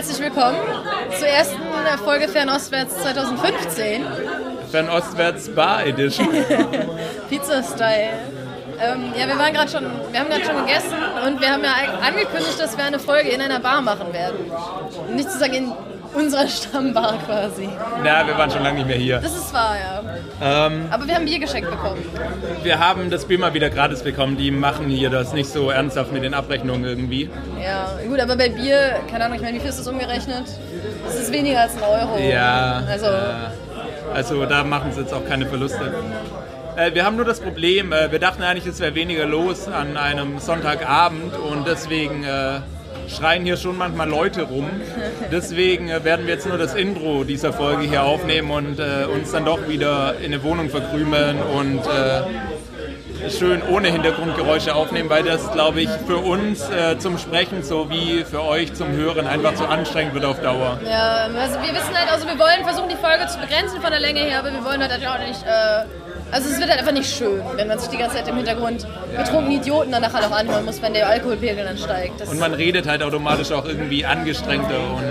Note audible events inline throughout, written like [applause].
Herzlich willkommen zur ersten Folge Fernostwärts 2015. Fernostwärts Bar Edition. [laughs] Pizza-Style. Ähm, ja, wir waren gerade schon, wir haben gerade schon gegessen und wir haben ja angekündigt, dass wir eine Folge in einer Bar machen werden. Nicht zu sagen in unserer Stammbar quasi. Na, wir waren schon lange nicht mehr hier. Das ist wahr, ja. Ähm, Aber wir haben Bier geschenkt bekommen. wir haben das Bier mal wieder gratis bekommen. Die machen hier das nicht so ernsthaft mit den Abrechnungen irgendwie. Ja, gut, aber bei Bier, keine Ahnung, ich meine, wie viel ist das umgerechnet? Das ist weniger als ein Euro. Ja. Also, äh, also da machen sie jetzt auch keine Verluste. Äh, wir haben nur das Problem, äh, wir dachten eigentlich, es wäre weniger los an einem Sonntagabend und deswegen äh, schreien hier schon manchmal Leute rum. Deswegen äh, werden wir jetzt nur das Intro dieser Folge hier aufnehmen und äh, uns dann doch wieder in eine Wohnung verkrümeln und äh, schön ohne Hintergrundgeräusche aufnehmen, weil das, glaube ich, für uns äh, zum Sprechen sowie für euch zum Hören einfach zu anstrengend wird auf Dauer. ja, also wir wissen halt, also wir wollen versuchen, die Folge zu begrenzen von der Länge her, aber wir wollen halt auch nicht, äh, also es wird halt einfach nicht schön, wenn man sich die ganze Zeit im Hintergrund betrunkene Idioten dann nachher noch anhören muss, wenn der Alkoholpegel dann steigt. Das Und man redet halt automatisch auch irgendwie angestrengter und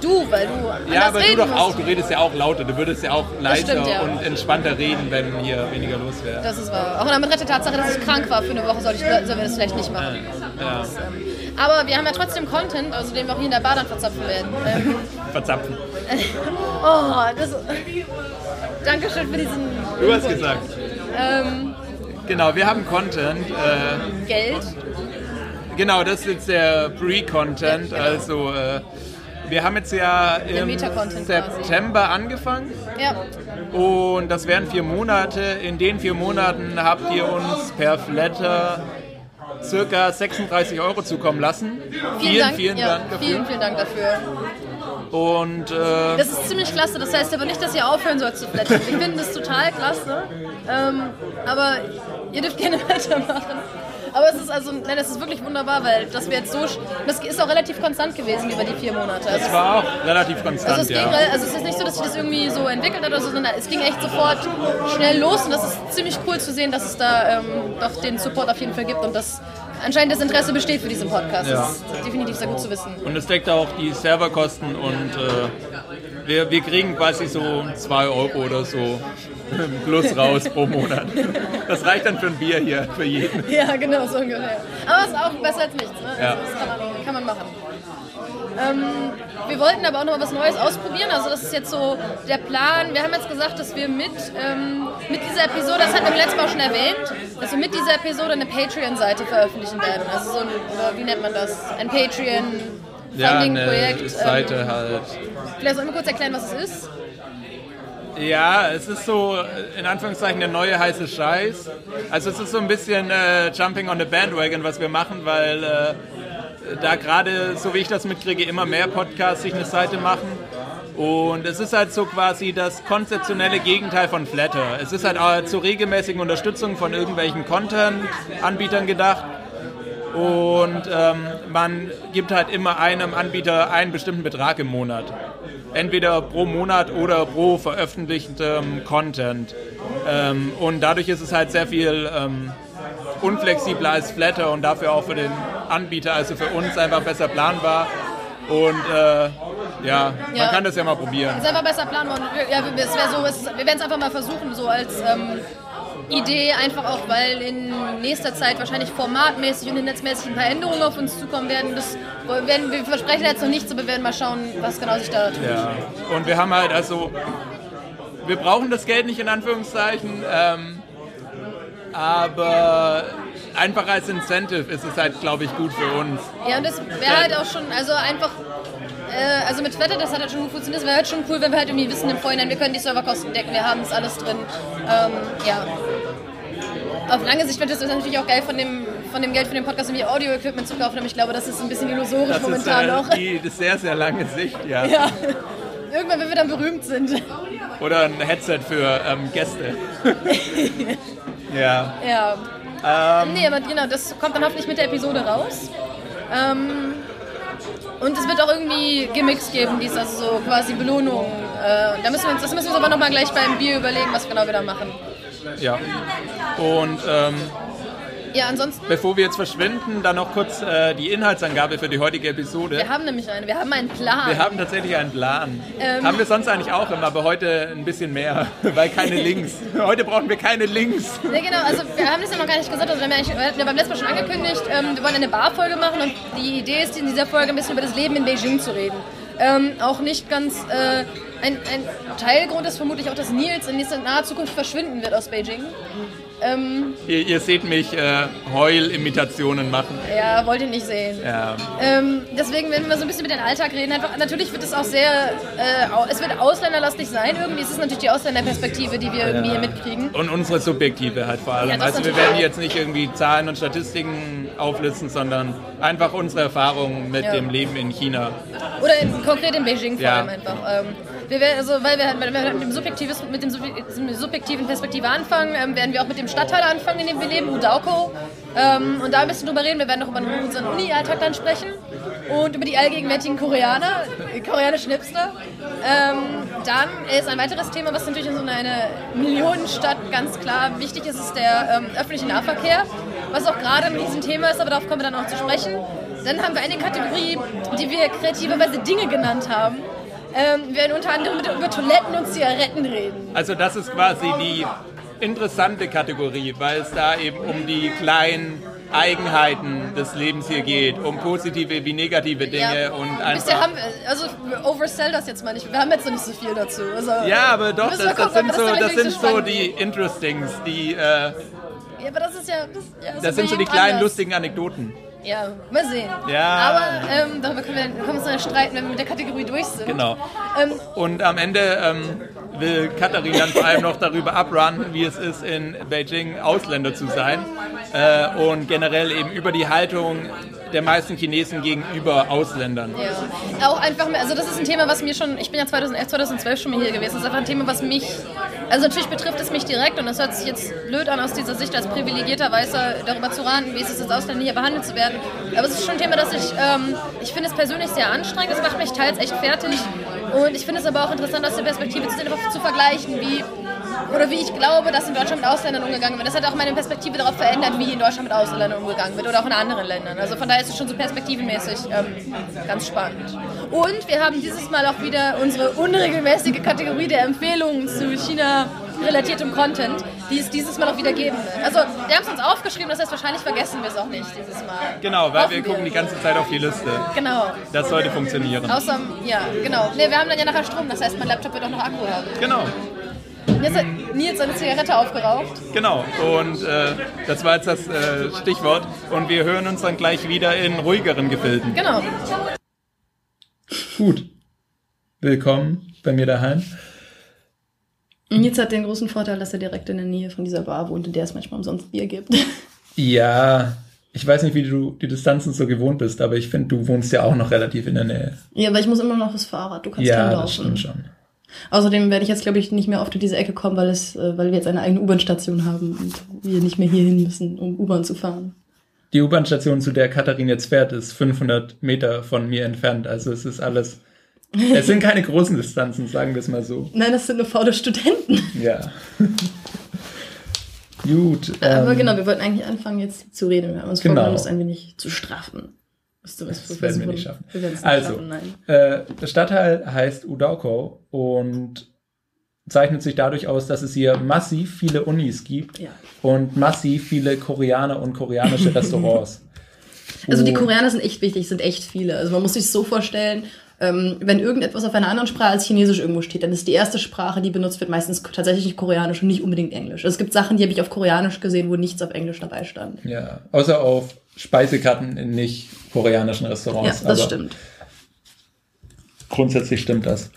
du, weil du ja, aber du doch musst. auch, du redest ja auch lauter, du würdest ja auch leiser stimmt, ja. und entspannter reden, wenn hier weniger los wäre. Das ist wahr. Auch damit der Tatsache, dass ich krank war für eine Woche, sollte ich, sollen wir das vielleicht nicht machen. Ja, Aber wir haben ja trotzdem Content, also den wir auch hier in der Bar dann verzapfen werden. Ähm, verzapfen. [laughs] oh, das. Dankeschön für diesen. Du hast gesagt. Ähm, Genau, wir haben Content. Äh, Geld. genau, das ist jetzt der Pre-Content. Ja, genau. Also äh, wir haben jetzt ja im Meta-Content quasi. September angefangen. Ja. Und das wären vier Monate. In den vier Monaten habt ihr uns per Flatter circa 36 Euro zukommen lassen. Vielen, Dank. vielen ja, Dank dafür. Vielen, vielen Dank dafür. Und äh, Das ist ziemlich klasse. Das heißt aber nicht, dass ihr aufhören sollt zu flattern. Wir finden das total klasse. Ähm, aber ihr dürft gerne [laughs] weitermachen. Aber es ist also, nein, das ist wirklich wunderbar, weil das wir jetzt so, das ist auch relativ konstant gewesen über die vier Monate. Also es war auch relativ konstant, Also es, ging, ja. also es ist nicht so, dass sich das irgendwie so entwickelt hat oder so, sondern es ging echt sofort schnell los und das ist ziemlich cool zu sehen, dass es da ähm, doch den Support auf jeden Fall gibt und dass anscheinend das Interesse besteht für diesen Podcast. Ja. Das ist definitiv sehr gut zu wissen. Und es deckt auch die Serverkosten und äh, wir, wir kriegen quasi so 2 Euro oder so [laughs] plus raus pro Monat. Das reicht dann für ein Bier hier, für jeden. Ja, genau, so ungefähr. Aber es ist auch besser als nichts. Ne? Ja. Also das kann man, kann man machen. Ähm, wir wollten aber auch noch mal was Neues ausprobieren. Also das ist jetzt so der Plan. Wir haben jetzt gesagt, dass wir mit, ähm, mit dieser Episode, das hatten wir letztes Mal schon erwähnt, dass wir mit dieser Episode eine Patreon-Seite veröffentlichen werden. Also so ein, oder wie nennt man das? Ein Patreon. Ja, Funding-Projekt. eine Seite Ähm, halt. vielleicht sollen wir kurz erklären, was es ist. Ja, es ist so äh, in Anführungszeichen der neue heiße Scheiß. Also es ist so ein bisschen äh, Jumping on the Bandwagon, was wir machen, weil äh, da gerade, so wie ich das mitkriege, immer mehr Podcasts sich eine Seite machen. Und es ist halt so quasi das konzeptionelle Gegenteil von Flatter. Es ist halt äh, zur regelmäßigen Unterstützung von irgendwelchen Content-Anbietern gedacht. Und ähm, man gibt halt immer einem Anbieter einen bestimmten Betrag im Monat. Entweder pro Monat oder pro veröffentlichtem Content. Ähm, und dadurch ist es halt sehr viel ähm, unflexibler als Flatter und dafür auch für den Anbieter, also für uns einfach besser planbar. Und äh, ja, man Ja. kann das ja mal probieren. Es ist einfach besser planbar. Ja, es so, es, wir werden es einfach mal versuchen, so als ähm, Idee, einfach auch, weil in nächster Zeit wahrscheinlich formatmäßig und netzmäßig ein paar Änderungen auf uns zukommen werden. Das werden wir versprechen jetzt noch nichts, aber wir werden mal schauen, was genau sich da tut. Ja, und wir haben halt also, wir brauchen das Geld nicht in Anführungszeichen, ähm, aber einfach als Incentive ist es halt, glaube ich, gut für uns. Ja, und das wäre halt auch schon, also einfach, äh, also mit Flatter, das hat halt schon gut funktioniert. Es wäre halt schon cool, wenn wir halt irgendwie wissen im Vorhinein, wir können die Serverkosten decken, wir haben das alles drin. Ähm, ja. Auf lange Sicht wird es natürlich auch geil von dem, von dem Geld für den Podcast irgendwie Audio-Equipment zu kaufen, aber ich glaube, das ist ein bisschen illusorisch Das ist momentan äh, noch. die, die sehr, sehr lange Sicht, ja. Ja. Irgendwann, wenn wir dann berühmt sind. Oder ein Headset für ähm, Gäste. [laughs] ja. Ja. nee, aber genau, das kommt dann hoffentlich mit der Episode raus. Ähm, und es wird auch irgendwie Gimmicks geben, die ist also so quasi Belohnungen. Äh, da müssen wir uns, das müssen wir uns aber nochmal gleich beim Bier überlegen, was genau wir da machen. Ja. Und ähm, Ja, ansonsten. Bevor wir jetzt verschwinden, dann noch kurz äh, die Inhaltsangabe für die heutige Episode. Wir haben nämlich eine, wir haben einen Plan. Wir haben tatsächlich einen Plan. Ähm, haben wir sonst eigentlich auch immer, aber heute ein bisschen mehr, [laughs] weil keine [laughs] Links. heute brauchen wir keine Links. Ja, genau, also wir haben das ja noch gar nicht gesagt, also wir haben ja, wir beim letzten Mal schon angekündigt, ähm, wir wollen eine Barfolge machen und die Idee ist, in dieser Folge ein bisschen über das Leben in Beijing zu reden. Ähm, auch nicht ganz. Äh, ein, ein, Teilgrund ist vermutlich auch, dass Nils in naher Zukunft verschwinden wird aus Beijing. Ähm, ihr, ihr, seht mich äh, Heulimitationen machen. Ja, wollt ihr nicht sehen. Ja. Ähm, deswegen, wenn wir so ein bisschen über den Alltag reden, einfach, natürlich wird es auch sehr, äh, es wird ausländerlastig sein. Irgendwie ist es natürlich die Ausländerperspektive, die wir irgendwie ja. hier mitkriegen. Und unsere subjektive halt vor allem. Ja, also wir werden jetzt nicht irgendwie Zahlen und Statistiken auflisten, sondern einfach unsere Erfahrungen mit dem Leben in China. Oder in, konkret in Beijing vor allem einfach. Ähm, wir werden, also, weil wir, wenn wir mit, dem mit dem subjektiven Perspektive anfangen, ähm, werden wir auch mit dem Stadtteil anfangen, in dem wir leben, Udauko. Ähm, und da ein bisschen drüber reden. Wir werden noch über unseren Uni-Alltag dann sprechen und über die allgegenwärtigen Koreaner, koreanischen Hipster. Ähm, dann ist ein weiteres Thema, was natürlich in so einer Millionenstadt ganz klar wichtig ist, ist der ähm, öffentliche Nahverkehr, was auch gerade ein Riesenthema ist, aber darauf kommen wir dann auch zu sprechen. Dann haben wir eine Kategorie, die wir kreativerweise Dinge genannt haben. Ähm, wir werden unter anderem über Toiletten und Zigaretten reden. Also das ist quasi die interessante Kategorie, weil es da eben um die kleinen Eigenheiten des Lebens hier geht, um positive wie negative Dinge ja, und einfach. Haben wir, also oversell das jetzt mal nicht. Wir haben jetzt noch nicht so viel dazu. Also, ja, aber doch, das, das, sind so, das sind so die Interestings, die. Äh, ja, aber das ist ja. Das, ja, das sind so die kleinen anders. lustigen Anekdoten. Ja, mal sehen. Ja. Aber ähm, darüber können wir, können wir uns dann streiten, wenn wir mit der Kategorie durch sind. Genau. Ähm, und am Ende ähm, will Katharin dann vor allem noch darüber abrunnen, wie es ist, in Beijing Ausländer zu sein. Äh, und generell eben über die Haltung der meisten Chinesen gegenüber Ausländern. Ja. Auch einfach, also das ist ein Thema, was mir schon, ich bin ja 2011, 2012 schon mal hier gewesen, das ist einfach ein Thema, was mich, also natürlich betrifft es mich direkt und das hört sich jetzt blöd an aus dieser Sicht als privilegierter Weißer darüber zu raten, wie es ist, als Ausländer hier behandelt zu werden. Aber es ist schon ein Thema, das ich, ähm, ich finde es persönlich sehr anstrengend, es macht mich teils echt fertig und ich finde es aber auch interessant aus der Perspektive zu, sehen, zu vergleichen, wie oder wie ich glaube, dass in Deutschland mit Ausländern umgegangen wird. Das hat auch meine Perspektive darauf verändert, wie in Deutschland mit Ausländern umgegangen wird oder auch in anderen Ländern. Also von daher ist es schon so perspektivenmäßig ähm, ganz spannend. Und wir haben dieses Mal auch wieder unsere unregelmäßige Kategorie der Empfehlungen zu China relatiertem Content, die es dieses Mal auch wieder geben wird. Also, wir haben es uns aufgeschrieben, das heißt, wahrscheinlich vergessen wir es auch nicht dieses Mal. Genau, weil Hoffen wir gucken die ganze Zeit auf die Liste. Genau. Das sollte funktionieren. Außer, ja, genau. Ne, wir haben dann ja nachher Strom, das heißt, mein Laptop wird auch noch Akku haben. Genau. Jetzt hat Nils seine Zigarette aufgeraucht. Genau, und äh, das war jetzt das äh, Stichwort. Und wir hören uns dann gleich wieder in ruhigeren Gefilden. Genau. Gut. Willkommen bei mir daheim. Nils hat den großen Vorteil, dass er direkt in der Nähe von dieser Bar wohnt, in der es manchmal umsonst Bier gibt. [laughs] Ja, ich weiß nicht, wie du die Distanzen so gewohnt bist, aber ich finde, du wohnst ja auch noch relativ in der Nähe. Ja, aber ich muss immer noch das Fahrrad. Du kannst ja, das stimmt schon. Außerdem werde ich jetzt, glaube ich, nicht mehr oft in diese Ecke kommen, weil, es, äh, weil wir jetzt eine eigene U-Bahn-Station haben und wir nicht mehr hierhin müssen, um U-Bahn zu fahren. Die U-Bahn-Station, zu der Katharin jetzt fährt, ist 500 Meter von mir entfernt. Also es ist alles... Es sind keine großen Distanzen, sagen wir es mal so. Nein, das sind nur faule Studenten. Ja. [laughs] Gut. Aber ähm, genau, wir wollten eigentlich anfangen jetzt zu reden. Wir haben uns genau. vorgenommen, das ein wenig zu Das, das werden wir nicht schaffen. Wir nicht also, schaffen, äh, der Stadtteil heißt Udauko und zeichnet sich dadurch aus, dass es hier massiv viele Unis gibt ja. und massiv viele Koreaner und koreanische [laughs] Restaurants. Also die Koreaner sind echt wichtig, sind echt viele. Also man muss sich so vorstellen, ähm, wenn irgendetwas auf einer anderen Sprache als Chinesisch irgendwo steht, dann ist die erste Sprache, die benutzt wird, meistens tatsächlich Koreanisch und nicht unbedingt Englisch. Also es gibt Sachen, die habe ich auf Koreanisch gesehen, wo nichts auf Englisch dabei stand. Ja, außer auf Speisekarten in nicht koreanischen Restaurants. Ja, das stimmt. Grundsätzlich stimmt das.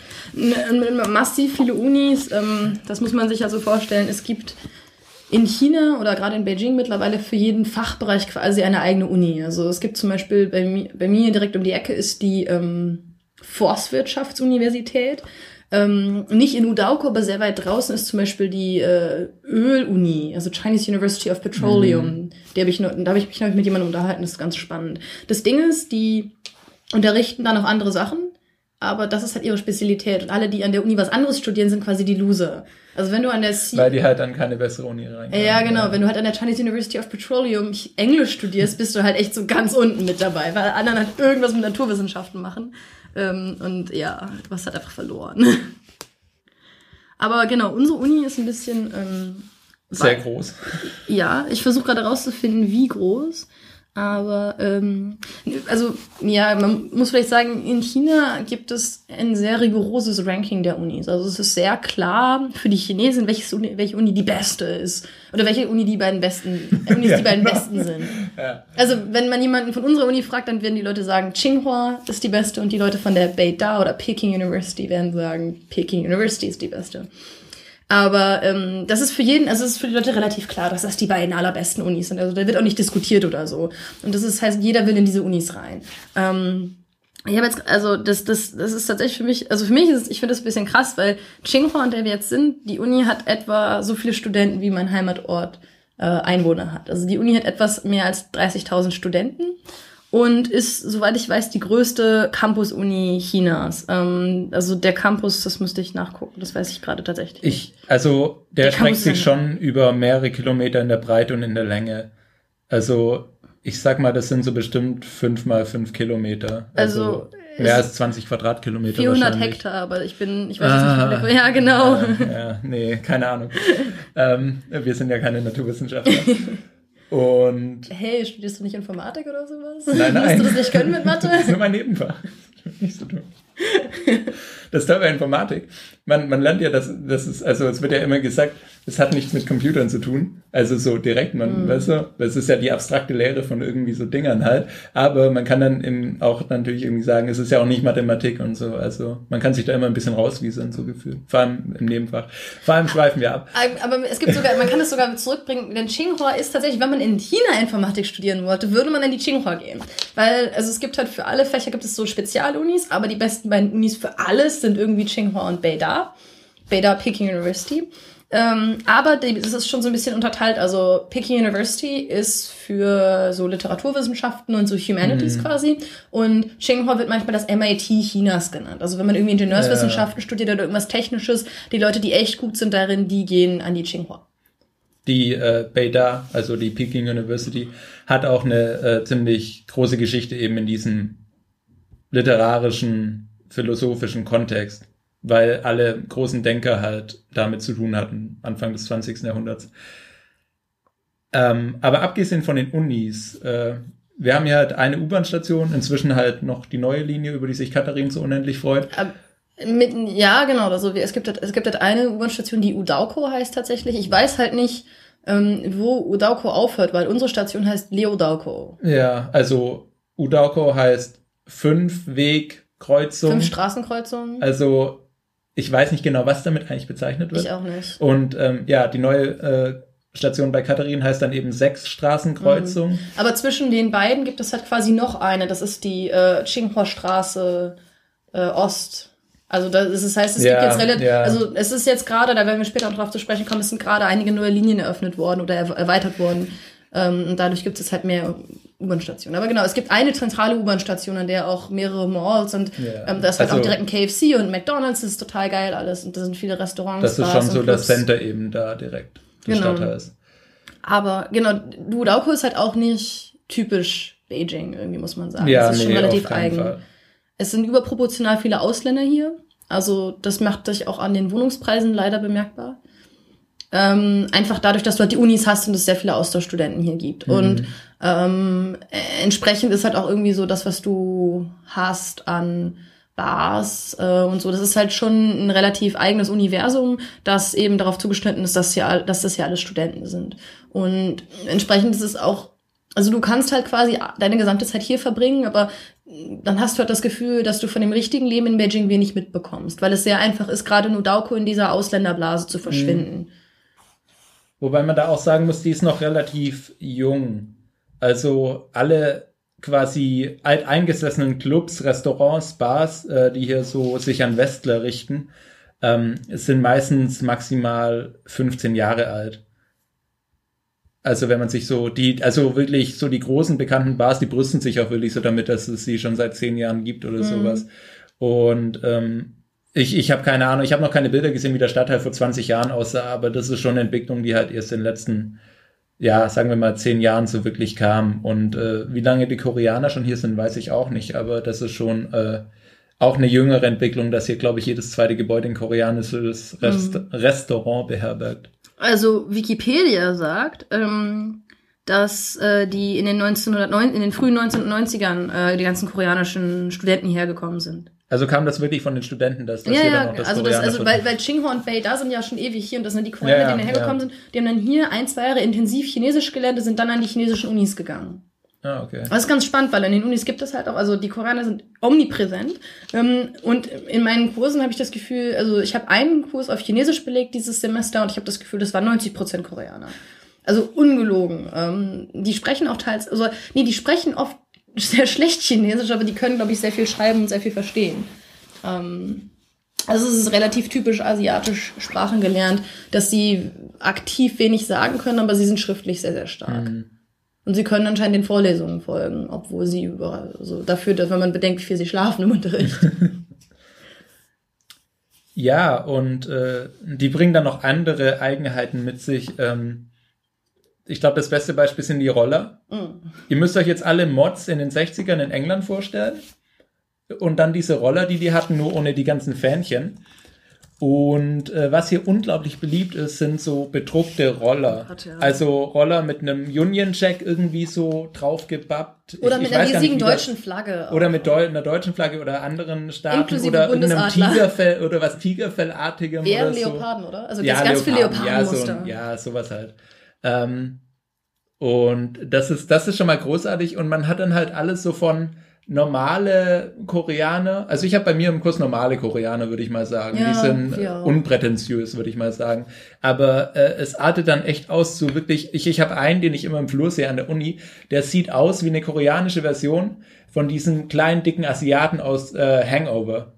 Massiv viele Unis, ähm, das muss man sich also vorstellen. Es gibt in China oder gerade in Beijing mittlerweile für jeden Fachbereich quasi eine eigene Uni. Also es gibt zum Beispiel bei, mi bei mir direkt um die Ecke ist die ähm, Forstwirtschaftsuniversität. Ähm, nicht in Udauko, aber sehr weit draußen ist zum Beispiel die äh, Öluni, also Chinese University of Petroleum. Mhm. Die hab ich da habe ich mich noch mit jemandem unterhalten, das ist ganz spannend. Das Ding ist, die unterrichten da noch andere Sachen. aber das ist halt ihre Spezialität. Und alle, die an der Uni was anderes studieren, sind quasi die Loser. Also wenn du an der C Weil die halt dann keine bessere Uni rein. Ja, genau. Ja. Wenn du halt an der Chinese University of Petroleum Englisch studierst, bist du halt echt so ganz unten mit dabei, weil anderen halt irgendwas mit Naturwissenschaften machen. Ähm, und ja, du hast halt einfach verloren. [laughs] Aber genau, unsere Uni ist ein bisschen ähm, sehr groß. Ja, ich versuche gerade rauszufinden, wie groß. Aber ähm, also ja, man muss vielleicht sagen, in China gibt es ein sehr rigoroses Ranking der Unis. Also es ist sehr klar für die Chinesen, welches Uni, welche Uni die beste ist oder welche Uni die beiden besten Unis ja, die beiden besten sind. [laughs] Ja. Also wenn man jemanden von unserer Uni fragt, dann werden die Leute sagen, Tsinghua ist die beste und die Leute von der Beida oder Peking University werden sagen, Peking University ist die beste. Aber ähm, das ist für jeden, also es ist für die Leute relativ klar, dass das die beiden allerbesten Unis sind. Also da wird auch nicht diskutiert oder so. Und das ist heißt, jeder will in diese Unis rein. Ähm, ich habe jetzt, also das, das, das ist tatsächlich für mich, also für mich ist es, ich finde das ein bisschen krass, weil Tsinghua, an der wir jetzt sind, die Uni hat etwa so viele Studenten, wie mein Heimatort äh, Einwohner hat. Also die Uni hat etwas mehr als 30.000 Studenten und ist, soweit ich weiß, die größte Campus-Uni Chinas. Ähm, also der Campus, das müsste ich nachgucken, das weiß ich gerade tatsächlich. Ich, also der, der streckt sich schon über mehrere Kilometer in der Breite und in der Länge. Also ich sag mal, das sind so bestimmt fünf mal fünf Kilometer. Also, also mehr als 20 Quadratkilometer 400 Hektar, aber ich bin, ich weiß ah, nicht, wie viele. [laughs] Ja, genau. Ja, ja, nee, keine Ahnung. ähm, wir sind ja keine Naturwissenschaftler. [laughs] Und hey, studierst du nicht Informatik oder sowas? Nein, nein. Musst du das nicht können mit Mathe? das [laughs] ist nur mein Nebenfach. Nicht so dumm. Das ist toll bei Informatik. Man, man lernt ja, dass das ist, also es wird ja immer gesagt, es hat nichts mit Computern zu tun. Also so direkt, man, mhm. weißt du, das ist ja die abstrakte Lehre von irgendwie so Dingern halt. Aber man kann dann im, auch natürlich irgendwie sagen, es ist ja auch nicht Mathematik und so. Also man kann sich da immer ein bisschen rauswiesern, so gefühlt. Vor allem im Nebenfach. Vor allem schweifen wir ab. Aber es gibt sogar, man kann es sogar zurückbringen, denn Tsinghua ist tatsächlich, wenn man in China Informatik studieren wollte, würde man in die Tsinghua gehen. Weil, also es gibt halt für alle Fächer gibt es so Spezialunis, aber die besten beiden Unis für alles sind irgendwie Tsinghua und Beida. Beida Peking University. Ähm, aber das ist schon so ein bisschen unterteilt. Also Peking University ist für so Literaturwissenschaften und so Humanities mhm. quasi. Und Tsinghua wird manchmal das MIT Chinas genannt. Also wenn man irgendwie Ingenieurswissenschaften ja. studiert oder irgendwas Technisches, die Leute, die echt gut sind darin, die gehen an die Tsinghua. Die äh, Beida, also die Peking University, hat auch eine äh, ziemlich große Geschichte eben in diesem literarischen, philosophischen Kontext weil alle großen Denker halt damit zu tun hatten, Anfang des 20. Jahrhunderts. Ähm, aber abgesehen von den Unis, äh, wir haben ja halt eine U-Bahn-Station, inzwischen halt noch die neue Linie, über die sich Katharin so unendlich freut. Ähm, mit, ja, genau. Also es gibt halt, es gibt halt eine U-Bahn-Station, die Udauko heißt tatsächlich. Ich weiß halt nicht, ähm, wo Udauko aufhört, weil unsere Station heißt Leodauko. Ja, also Udauko heißt fünf Weg Kreuzung. Fünf Straßenkreuzungen. Also ich weiß nicht genau, was damit eigentlich bezeichnet wird. Ich auch nicht. Und ähm, ja, die neue äh, Station bei Katharin heißt dann eben sechs Straßenkreuzungen. Mhm. Aber zwischen den beiden gibt es halt quasi noch eine. Das ist die äh, Tsinghua Straße äh, Ost. Also das, das heißt, es ja, gibt jetzt relativ, ja. also es ist jetzt gerade, da werden wir später noch drauf zu sprechen kommen, es sind gerade einige neue Linien eröffnet worden oder erweitert worden. Ähm, und dadurch gibt es halt mehr U-Bahn-Stationen. Aber genau, es gibt eine zentrale U-Bahn-Station, an der auch mehrere Malls und yeah. ähm, da ist halt also, auch direkt ein KFC und McDonalds, das ist total geil alles und da sind viele Restaurants. Das ist schon so das Center eben da direkt, das genau. Stadtteil ist. Aber genau, Duodauko ist halt auch nicht typisch Beijing, irgendwie muss man sagen. Ja, es ist nee, schon relativ eigen. Fall. Es sind überproportional viele Ausländer hier. Also das macht sich auch an den Wohnungspreisen leider bemerkbar. Ähm, einfach dadurch, dass du halt die Unis hast und es sehr viele Austauschstudenten hier gibt. Mhm. Und ähm, entsprechend ist halt auch irgendwie so das, was du hast an Bars äh, und so. Das ist halt schon ein relativ eigenes Universum, das eben darauf zugeschnitten ist, dass, hier, dass das hier alles Studenten sind. Und entsprechend ist es auch, also du kannst halt quasi deine gesamte Zeit hier verbringen, aber dann hast du halt das Gefühl, dass du von dem richtigen Leben in Beijing wenig mitbekommst, weil es sehr einfach ist, gerade in Udauko in dieser Ausländerblase zu verschwinden. Mhm. Wobei man da auch sagen muss, die ist noch relativ jung. Also alle quasi alteingesessenen Clubs, Restaurants, Bars, äh, die hier so sich an Westler richten, ähm, sind meistens maximal 15 Jahre alt. Also wenn man sich so die, also wirklich so die großen bekannten Bars, die brüsten sich auch wirklich so damit, dass es sie schon seit zehn Jahren gibt oder mhm. sowas. Und ähm, ich, ich habe keine Ahnung, ich habe noch keine Bilder gesehen, wie der Stadtteil vor 20 Jahren aussah, aber das ist schon eine Entwicklung, die halt erst in den letzten, ja, sagen wir mal, zehn Jahren so wirklich kam. Und äh, wie lange die Koreaner schon hier sind, weiß ich auch nicht, aber das ist schon äh, auch eine jüngere Entwicklung, dass hier, glaube ich, jedes zweite Gebäude ein koreanisches Rest mhm. Restaurant beherbergt. Also Wikipedia sagt, ähm, dass äh, die in den, 1909, in den frühen 1990ern äh, die ganzen koreanischen Studenten hierher gekommen sind. Also kam das wirklich von den Studenten, dass das ja, hier ja, dann auch das also das, also weil, weil Tsinghua und Bei da sind ja schon ewig hier und das sind die Koreaner, ja, die hergekommen ja. sind, die haben dann hier ein, zwei Jahre intensiv Chinesisch gelernt und sind dann an die chinesischen Unis gegangen. Ah, okay. Das ist ganz spannend, weil in den Unis gibt es halt auch, also die Koreaner sind omnipräsent. Ähm, und in meinen Kursen habe ich das Gefühl, also ich habe einen Kurs auf Chinesisch belegt dieses Semester und ich habe das Gefühl, das waren 90 Prozent Koreaner. Also ungelogen. Ähm, die sprechen auch teils, also nee, die sprechen oft sehr schlecht Chinesisch, aber die können, glaube ich, sehr viel schreiben und sehr viel verstehen. Ähm, also es ist relativ typisch asiatisch Sprachen gelernt, dass sie aktiv wenig sagen können, aber sie sind schriftlich sehr, sehr stark. Mhm. Und sie können anscheinend den Vorlesungen folgen, obwohl sie über, also dafür, dass wenn man bedenkt, wie viel sie schlafen im Unterricht. [laughs] ja, und äh, die bringen dann noch andere Eigenheiten mit sich. Ähm, ich glaube, das beste Beispiel sind die Roller. Mhm. Ihr müsst euch jetzt alle Mods in den 60ern in England vorstellen. Und dann diese Roller, die die hatten, nur ohne die ganzen Fähnchen. Und äh, was hier unglaublich beliebt ist, sind so bedruckte Roller. Also Roller mit einem Union Jack irgendwie so draufgebappt. Oder ich, mit ich einer riesigen nicht, deutschen Flagge. Oder mit Deu einer deutschen Flagge oder anderen Staaten. Inklusive oder irgendeinem Tigerfell oder was Tigerfellartigem. Eher Leoparden, so. oder? Also ja, ganz viel Leopardenmuster. Ja, so, ja, sowas halt. Ähm, und das ist, das ist schon mal großartig. Und man hat dann halt alles so von normale Koreaner, also ich habe bei mir im Kurs normale Koreaner, würde ich mal sagen. Ja, die sind ja. unprätentiös, würde ich mal sagen. Aber äh, es artet dann echt aus so wirklich, ich, ich habe einen, den ich immer im Flur sehe an der Uni, der sieht aus wie eine koreanische Version von diesen kleinen, dicken Asiaten aus äh, Hangover.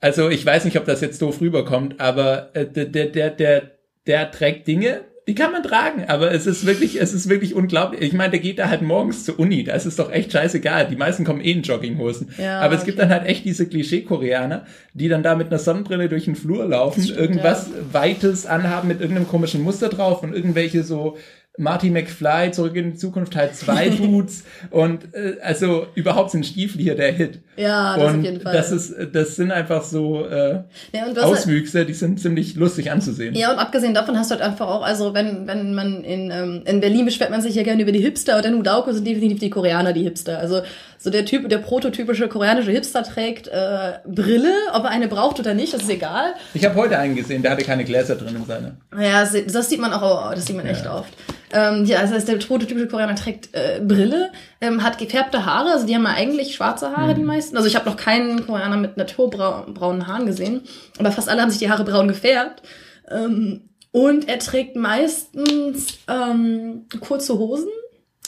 Also ich weiß nicht, ob das jetzt doof rüberkommt, aber äh, der, der, der, der trägt Dinge, die kann man tragen, aber es ist wirklich, es ist wirklich unglaublich. Ich meine, der geht da halt morgens zur Uni, da ist es doch echt scheißegal. Die meisten kommen eh in Jogginghosen. Ja, aber es gibt dann halt echt diese Klischee-Koreaner, die dann da mit einer Sonnenbrille durch den Flur laufen, stimmt, irgendwas ja. Weites anhaben mit irgendeinem komischen Muster drauf und irgendwelche so Marty McFly, Zurück in die Zukunft Teil 2 Boots und äh, also überhaupt sind Stiefel hier der Hit. Ja, das und auf jeden Fall. Das, ist, das sind einfach so äh, ja, Auswüchse, halt, die sind ziemlich lustig anzusehen. Ja, und abgesehen davon hast du halt einfach auch, also wenn, wenn man in, ähm, in Berlin beschwert man sich ja gerne über die Hipster, aber in Udauko sind definitiv die Koreaner die Hipster. Also so der Typ, der prototypische koreanische Hipster trägt äh, Brille, ob er eine braucht oder nicht, das ist egal. Ich habe heute einen gesehen, der hatte keine Gläser drin in seine. Ja, das sieht man auch, das sieht man echt oft. Ähm, ja, das heißt, der prototypische Koreaner trägt äh, Brille, ähm, hat gefärbte Haare, also die haben ja eigentlich schwarze Haare, mhm. die meisten. Also ich habe noch keinen Koreaner mit naturbraunen Haaren gesehen, aber fast alle haben sich die Haare braun gefärbt. Ähm, und er trägt meistens ähm, kurze Hosen,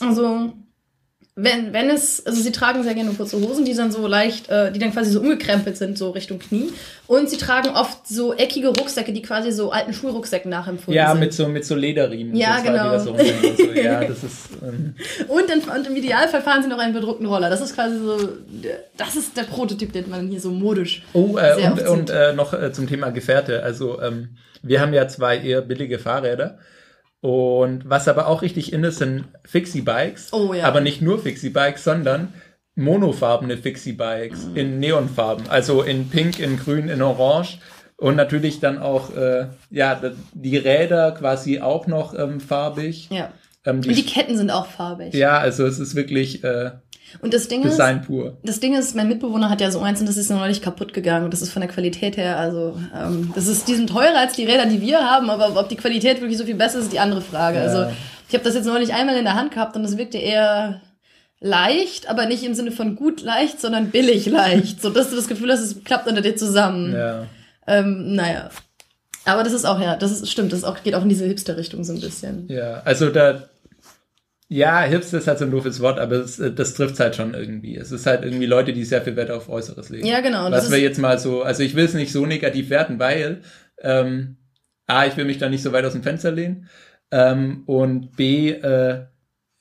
also wenn, wenn es, also sie tragen sehr gerne kurze Hosen, die dann so leicht, äh, die dann quasi so umgekrempelt sind, so Richtung Knie. Und sie tragen oft so eckige Rucksäcke, die quasi so alten Schulrucksäcken nachempfunden ja, sind. Ja, mit so, mit so Lederriemen. Ja, so genau. So so. Ja, [laughs] das ist, ähm. und, in, und im Idealfall fahren sie noch einen bedruckten Roller. Das ist quasi so, das ist der Prototyp, den man hier so modisch. Oh, äh, und, und äh, noch äh, zum Thema Gefährte. Also, ähm, wir haben ja zwei eher billige Fahrräder. Und was aber auch richtig in ist, sind Fixie-Bikes. Oh, ja. Aber nicht nur Fixie-Bikes, sondern monofarbene Fixie-Bikes mhm. in Neonfarben. Also in Pink, in Grün, in Orange. Und natürlich dann auch, äh, ja, die Räder quasi auch noch ähm, farbig. Ja. Ähm, die, und die Ketten sind auch farbig. Ja, also es ist wirklich äh, und das Ding Design ist, pur. Das Ding ist, mein Mitbewohner hat ja so eins und das ist noch neulich kaputt gegangen. Und das ist von der Qualität her, also ähm, das ist, die sind teurer als die Räder, die wir haben, aber ob die Qualität wirklich so viel besser ist, ist die andere Frage. Ja. Also ich habe das jetzt neulich einmal in der Hand gehabt und es wirkte eher leicht, aber nicht im Sinne von gut leicht, sondern billig leicht. so dass du das Gefühl hast, es klappt unter dir zusammen. Ja. Ähm, naja. Aber das ist auch, ja, das ist, stimmt, das auch, geht auch in diese Hipster-Richtung so ein bisschen. Ja, also da, ja, Hipster ist halt so ein doofes Wort, aber es, äh, das trifft halt schon irgendwie. Es ist halt irgendwie Leute, die sehr viel Wert auf Äußeres legen. Ja, genau. Was wir jetzt mal so, also ich will es nicht so negativ werten, weil ähm, A, ich will mich da nicht so weit aus dem Fenster lehnen ähm, und B, äh,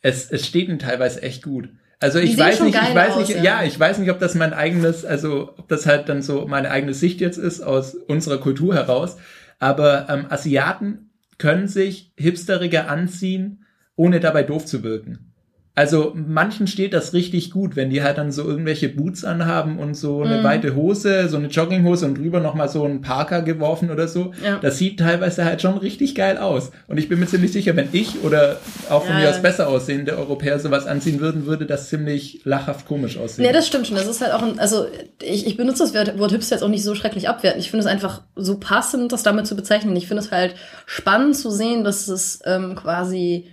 es, es steht ihnen teilweise echt gut. Also ich weiß nicht, ich weiß aus, nicht, ja. ja. ich weiß nicht, ob das mein eigenes, also ob das halt dann so meine eigene Sicht jetzt ist aus unserer Kultur heraus. Aber ähm, Asiaten können sich hipsteriger anziehen, ohne dabei doof zu wirken. Also manchen steht das richtig gut, wenn die halt dann so irgendwelche Boots anhaben und so eine Mhm. weite Hose, so eine Jogginghose und drüber nochmal so einen Parker geworfen oder so. Ja. Das sieht teilweise halt schon richtig geil aus. Und ich bin mir ziemlich sicher, wenn ich oder auch von Ja, mir aus besser aussehende Europäer sowas anziehen würden, würde das ziemlich lachhaft komisch aussehen. Ja, das stimmt schon. Das ist halt auch ein, also ich, ich benutze das Wort, Wort Hipster jetzt auch nicht so schrecklich abwertend. Ich finde es einfach so passend, das damit zu bezeichnen. Ich finde es halt spannend zu sehen, dass es ähm, quasi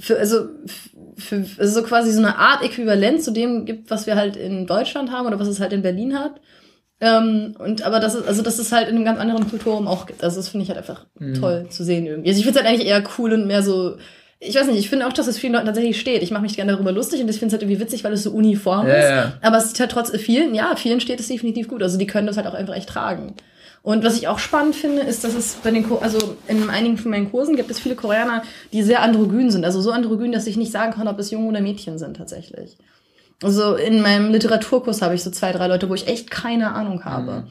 für, also für, also so quasi so eine Art Äquivalent zu dem gibt, was wir halt in Deutschland haben oder was es halt in Berlin hat. Ähm, und aber das ist, also dass es halt in einem ganz anderen Kulturraum auch gibt. Also das finde ich halt einfach toll zu sehen irgendwie. Also ich finde es halt eigentlich eher cool und mehr so. Ich weiß nicht, ich finde auch, dass es vielen Leuten tatsächlich steht. Ich mache mich gerne darüber lustig und ich finde es halt irgendwie witzig, weil es so uniform Ja, ist. ja. Aber es sieht halt trotz vielen, ja, vielen steht es definitiv gut. Also die können das halt auch einfach echt tragen. Und was ich auch spannend finde, ist, dass es bei den, Ko also in einigen von meinen Kursen gibt es viele Koreaner, die sehr androgyn sind. Also so androgyn, dass ich nicht sagen kann, ob es Jungen oder Mädchen sind tatsächlich. Also in meinem Literaturkurs habe ich so zwei, drei Leute, wo ich echt keine Ahnung habe.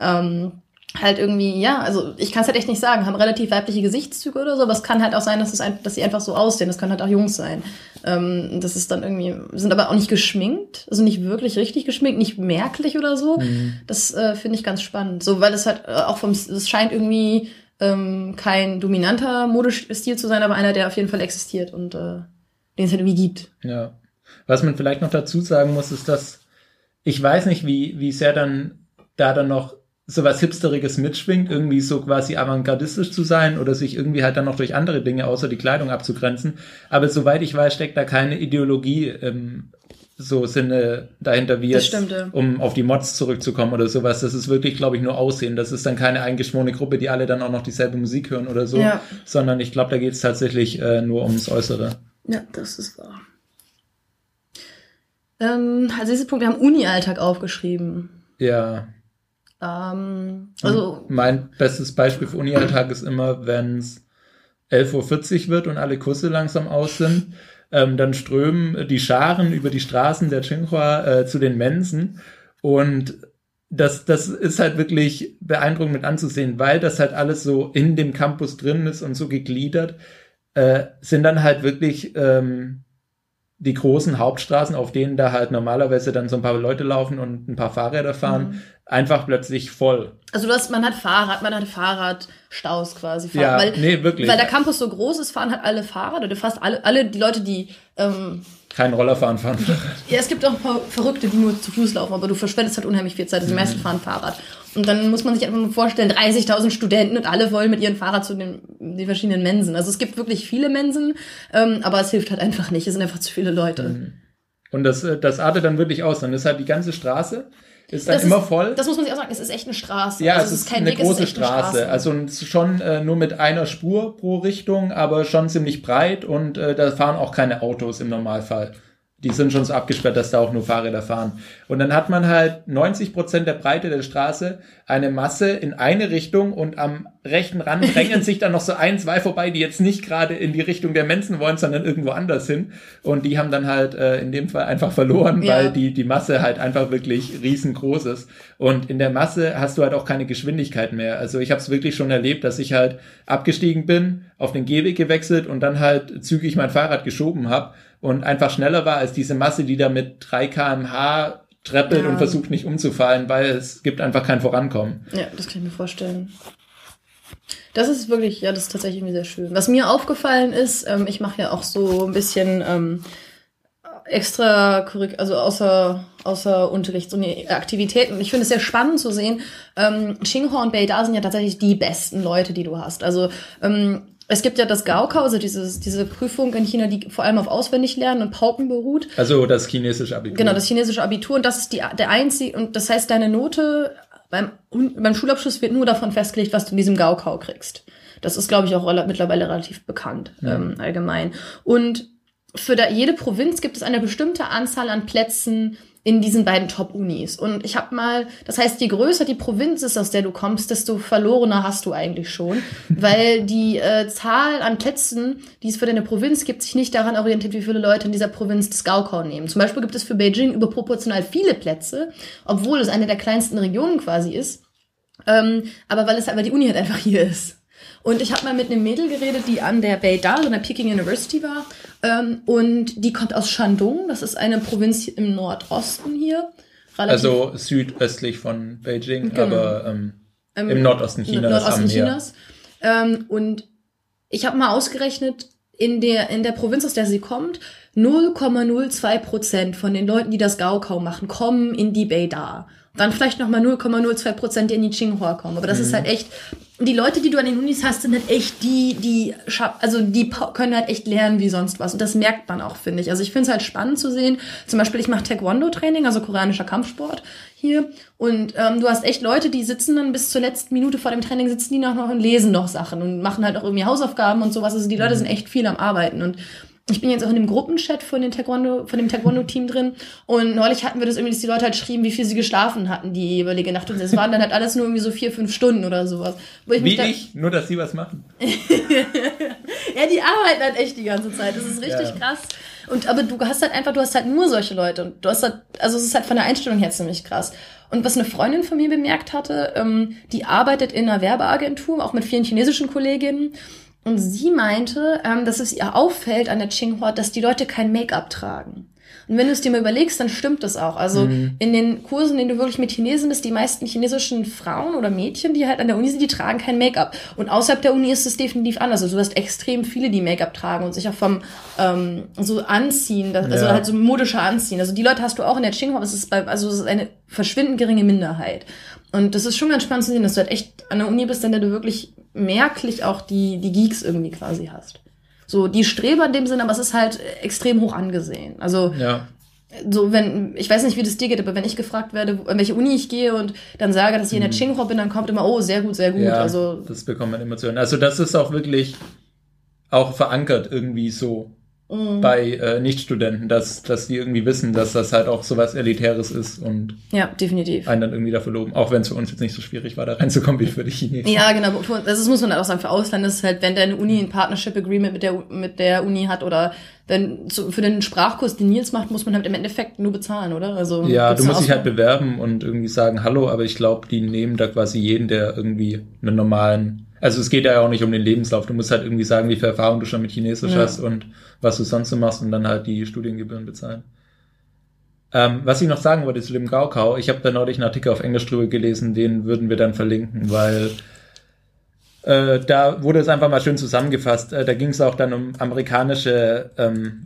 Ähm, halt irgendwie, ja, also ich kann es halt echt nicht sagen, haben relativ weibliche Gesichtszüge oder so, aber es kann halt auch sein, dass, es ein, dass sie einfach so aussehen. Das können halt auch Jungs sein. Ähm, das ist dann irgendwie, sind aber auch nicht geschminkt, also nicht wirklich richtig geschminkt, nicht merklich oder so. Das äh, finde ich ganz spannend. So, weil es halt äh, auch vom, es scheint irgendwie ähm, kein dominanter Modestil zu sein, aber einer, der auf jeden Fall existiert und äh, den es halt irgendwie gibt. Ja. Was man vielleicht noch dazu sagen muss, ist, dass ich weiß nicht, wie, wie sehr dann da dann noch sowas Hipsteriges mitschwingt, irgendwie so quasi avantgardistisch zu sein oder sich irgendwie halt dann noch durch andere Dinge außer die Kleidung abzugrenzen. Aber soweit ich weiß, steckt da keine Ideologie im so Sinne dahinter, wie jetzt, stimmt, ja. um auf die Mods zurückzukommen oder sowas. Das ist wirklich, glaube ich, nur Aussehen. Das ist dann keine eingeschworene Gruppe, die alle dann auch noch dieselbe Musik hören oder so, Ja. sondern ich glaube, da geht es tatsächlich äh, nur ums Äußere. Ja, das ist wahr. Ähm, als nächstes Punkt, wir haben Uni-Alltag aufgeschrieben. Ja, Ähm, also, Mein bestes Beispiel für Uni-Alltag ist immer, wenn es 11.40 Uhr wird und alle Kurse langsam aus sind, ähm, dann strömen die Scharen über die Straßen der Tsinghua äh, zu den Mensen. Und das, das ist halt wirklich beeindruckend mit anzusehen, weil das halt alles so in dem Campus drin ist und so gegliedert, äh, sind dann halt wirklich ähm, die großen Hauptstraßen, auf denen da halt normalerweise dann so ein paar Leute laufen und ein paar Fahrräder fahren, Mhm. einfach plötzlich voll. also du hast, man hat Fahrrad, man hat Fahrradstaus quasi. Fahr- Ja, weil, nee, wirklich. Weil der Campus so groß ist, fahren halt alle Fahrrad oder fast alle, alle die Leute, die, ähm, Kein Roller fahren fahren. ja, es gibt auch ein paar Verrückte, die nur zu Fuß laufen, aber du verschwendest halt unheimlich viel Zeit. Also die Mhm. meisten fahren Fahrrad. Und dann muss man sich einfach mal vorstellen, 30.000 Studenten und alle wollen mit ihren Fahrrad zu den, den verschiedenen Mensen. Also es gibt wirklich viele Mensen, ähm, aber es hilft halt einfach nicht. Es sind einfach zu viele Leute. Mhm. Und das, äh, das artet dann wirklich aus. Dann ist halt die ganze Straße, ist dann Das immer ist, voll. Das muss man sich auch sagen, es ist echt eine Straße. ja, Also es ist, eine Weg, es große echt eine Straße. Also es ist schon äh, nur mit einer Spur pro Richtung, aber schon ziemlich breit und äh, da fahren auch keine Autos im Normalfall. Die sind schon so abgesperrt, dass da auch nur Fahrräder fahren. Und dann hat man halt 90 Prozent der Breite der Straße eine Masse in eine Richtung und am rechten Rand drängen sich dann noch so ein, zwei vorbei, die jetzt nicht gerade in die Richtung der Mensen wollen, sondern irgendwo anders hin. Und die haben dann halt äh, in dem Fall einfach verloren, Ja. weil die, die Masse halt einfach wirklich riesengroß ist. Und in der Masse hast du halt auch keine Geschwindigkeit mehr. Also ich habe es wirklich schon erlebt, dass ich halt abgestiegen bin, auf den Gehweg gewechselt und dann halt zügig mein Fahrrad geschoben habe und einfach schneller war als diese Masse, die da mit 3 kmh treppelt Ja. und versucht nicht umzufallen, weil es gibt einfach kein Vorankommen. Ja, das kann ich mir vorstellen. Das ist wirklich, ja, das ist tatsächlich irgendwie sehr schön. Was mir aufgefallen ist, ähm, ich mache ja auch so ein bisschen ähm, extra, Curric- also außer, außer Unterricht, so eine Aktivitäten. Und ich finde es sehr spannend zu sehen. Ähm, Xinghua und Beida sind ja tatsächlich die besten Leute, die du hast. Also ähm, es gibt ja das Gaokao, also dieses, diese Prüfung in China, die vor allem auf Auswendiglernen und Pauken beruht. Also das chinesische Abitur. Genau, das chinesische Abitur und das ist die, der einzige, und das heißt, deine Note beim, beim Schulabschluss wird nur davon festgelegt, was du in diesem Gaokao kriegst. Das ist, glaube ich, auch mittlerweile relativ bekannt, ähm, allgemein. Und für da, jede Provinz gibt es eine bestimmte Anzahl an Plätzen in diesen beiden Top-Unis. Und ich habe mal, das heißt, je größer die Provinz ist, aus der du kommst, desto verlorener hast du eigentlich schon, [laughs] weil die äh, Zahl an Plätzen, die es für deine Provinz gibt, sich nicht daran orientiert, wie viele Leute in dieser Provinz das Gaokao nehmen. Zum Beispiel gibt es für Beijing überproportional viele Plätze, obwohl es eine der kleinsten Regionen quasi ist. Ähm, aber weil es weil die Uni halt einfach hier ist. Und ich habe mal mit einem Mädel geredet, die an der Beida, an der Peking University war. Ähm, und die kommt aus Shandong. Das ist eine Provinz im Nordosten hier. also südöstlich von Beijing, genau. aber ähm, ähm, im Nordosten Chinas. Nordosten Chinas. Ähm, und ich habe mal ausgerechnet, in der, in der Provinz, aus der sie kommt, 0,02 Prozent von den Leuten, die das Gaokao machen, kommen in die Beida. Dann vielleicht nochmal 0,02 Prozent, die in die Tsinghua kommen. Aber das mhm. ist halt echt, die Leute, die du an den Unis hast, sind halt echt die, die, also die können halt echt lernen wie sonst was. Und das merkt man auch, finde ich. Also ich finde es halt spannend zu sehen. Zum Beispiel, ich mache Taekwondo-Training, also koreanischer Kampfsport hier. Und ähm, du hast echt Leute, die sitzen dann bis zur letzten Minute vor dem Training, sitzen die noch, und lesen noch Sachen und machen halt auch irgendwie Hausaufgaben und sowas. Also die Leute mhm. sind echt viel am Arbeiten. Und ich bin jetzt auch in dem Gruppenchat von, den Taekwondo, von dem Taekwondo-Team drin und neulich hatten wir das irgendwie, dass die Leute halt schrieben, wie viel sie geschlafen hatten die jeweilige Nacht und es waren dann halt alles nur irgendwie so vier, fünf Stunden oder sowas. Wo ich wie ich, nur dass sie was machen. [laughs] ja, die arbeiten halt echt die ganze Zeit, das ist richtig ja. krass. Und aber du hast halt einfach, du hast halt nur solche Leute und du hast halt, also es ist halt von der Einstellung her ziemlich krass. Und was eine Freundin von mir bemerkt hatte, ähm, die arbeitet in einer Werbeagentur, auch mit vielen chinesischen Kolleginnen und sie meinte, ähm, dass es ihr auffällt an der Tsinghua, dass die Leute kein Make-up tragen. Und wenn du es dir mal überlegst, dann stimmt das auch. Also mhm. in den Kursen, in denen du wirklich mit Chinesen bist, die meisten chinesischen Frauen oder Mädchen, die halt an der Uni sind, die tragen kein Make-up. Und außerhalb der Uni ist es definitiv anders. Also du hast extrem viele, die Make-up tragen und sich auch vom ähm, so anziehen, das, also ja. halt so modischer anziehen. Also die Leute hast du auch in der Tsinghua, aber es ist bei, also es ist eine verschwindend geringe Minderheit. Und das ist schon ganz spannend zu sehen, dass du halt echt an der Uni bist, in der du wirklich merklich auch die, die Geeks irgendwie quasi hast. So, die Streber in dem Sinne, aber es ist halt extrem hoch angesehen. Also, ja. so, wenn, ich weiß nicht, wie das dir geht, aber wenn ich gefragt werde, an welche Uni ich gehe und dann sage, dass ich in der mhm. Tsinghua bin, dann kommt immer, oh, sehr gut, sehr gut. Ja, also, das bekommt man Emotionen. Also, das ist auch wirklich auch verankert irgendwie so mhm. bei äh, Nichtstudenten, dass, dass die irgendwie wissen, dass das halt auch sowas Elitäres ist und ja, definitiv. einen dann irgendwie dafür loben. Auch wenn es für uns jetzt nicht so schwierig war, da reinzukommen wie für die Chinesen. Ja, genau. Das muss man halt auch sagen. Für Ausländer ist es halt, wenn deine Uni ein Partnership Agreement mit der, mit der Uni hat oder wenn zu, für den Sprachkurs, den Nils macht, muss man halt im Endeffekt nur bezahlen, oder? Also ja, du musst dich halt bewerben und irgendwie sagen Hallo, aber ich glaube, die nehmen da quasi jeden, der irgendwie einen normalen also es geht ja auch nicht um den Lebenslauf. Du musst halt irgendwie sagen, wie viel Erfahrung du schon mit Chinesisch ja. hast und was du sonst so machst und dann halt die Studiengebühren bezahlen. Ähm, was ich noch sagen wollte zu dem Gaukau, ich habe da neulich einen Artikel auf Englisch drüber gelesen, den würden wir dann verlinken, weil äh, da wurde es einfach mal schön zusammengefasst. Äh, da ging es auch dann um amerikanische ähm,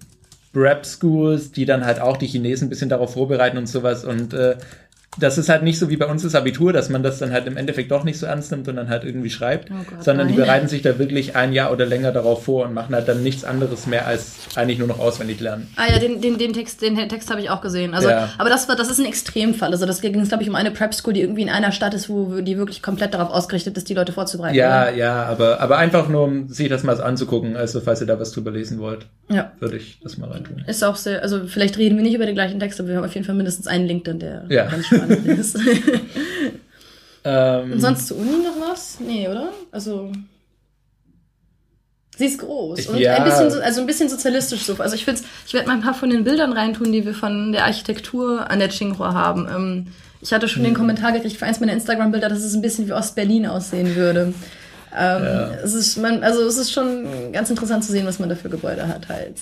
Rap Schools, die dann halt auch die Chinesen ein bisschen darauf vorbereiten und sowas. Und äh, das ist halt nicht so wie bei uns das Abitur, dass man das dann halt im Endeffekt doch nicht so ernst nimmt und dann halt irgendwie schreibt, oh Gott, sondern nein. die bereiten sich da wirklich ein Jahr oder länger darauf vor und machen halt dann nichts anderes mehr als eigentlich nur noch auswendig lernen. Ah ja, den, den, den Text, den Text habe ich auch gesehen. Also, ja. aber das war, das ist ein Extremfall. Also das ging es, glaube ich, um eine Prep School, die irgendwie in einer Stadt ist, wo die wirklich komplett darauf ausgerichtet ist, die Leute vorzubereiten. Ja, oder? ja, aber, aber einfach nur, um sich das mal anzugucken, also falls ihr da was drüber lesen wollt, ja. würde ich das mal reintun. Ist auch sehr, also vielleicht reden wir nicht über den gleichen Text, aber wir haben auf jeden Fall mindestens einen Link dann, der ja. ganz spannend ist. [laughs] ähm, Und sonst zur Uni noch was? Nee, oder? Also. Sie ist groß und ja. ein bisschen, also ein bisschen sozialistisch so. Also ich finde, ich werde mal ein paar von den Bildern reintun, die wir von der Architektur an der Tsinghua haben. Ähm, ich hatte schon mhm. den Kommentar gekriegt für eins meiner Instagram-Bilder, dass es ein bisschen wie Ost-Berlin aussehen würde. Ähm, ja. es ist, man, also es ist schon ganz interessant zu sehen, was man da für Gebäude hat halt.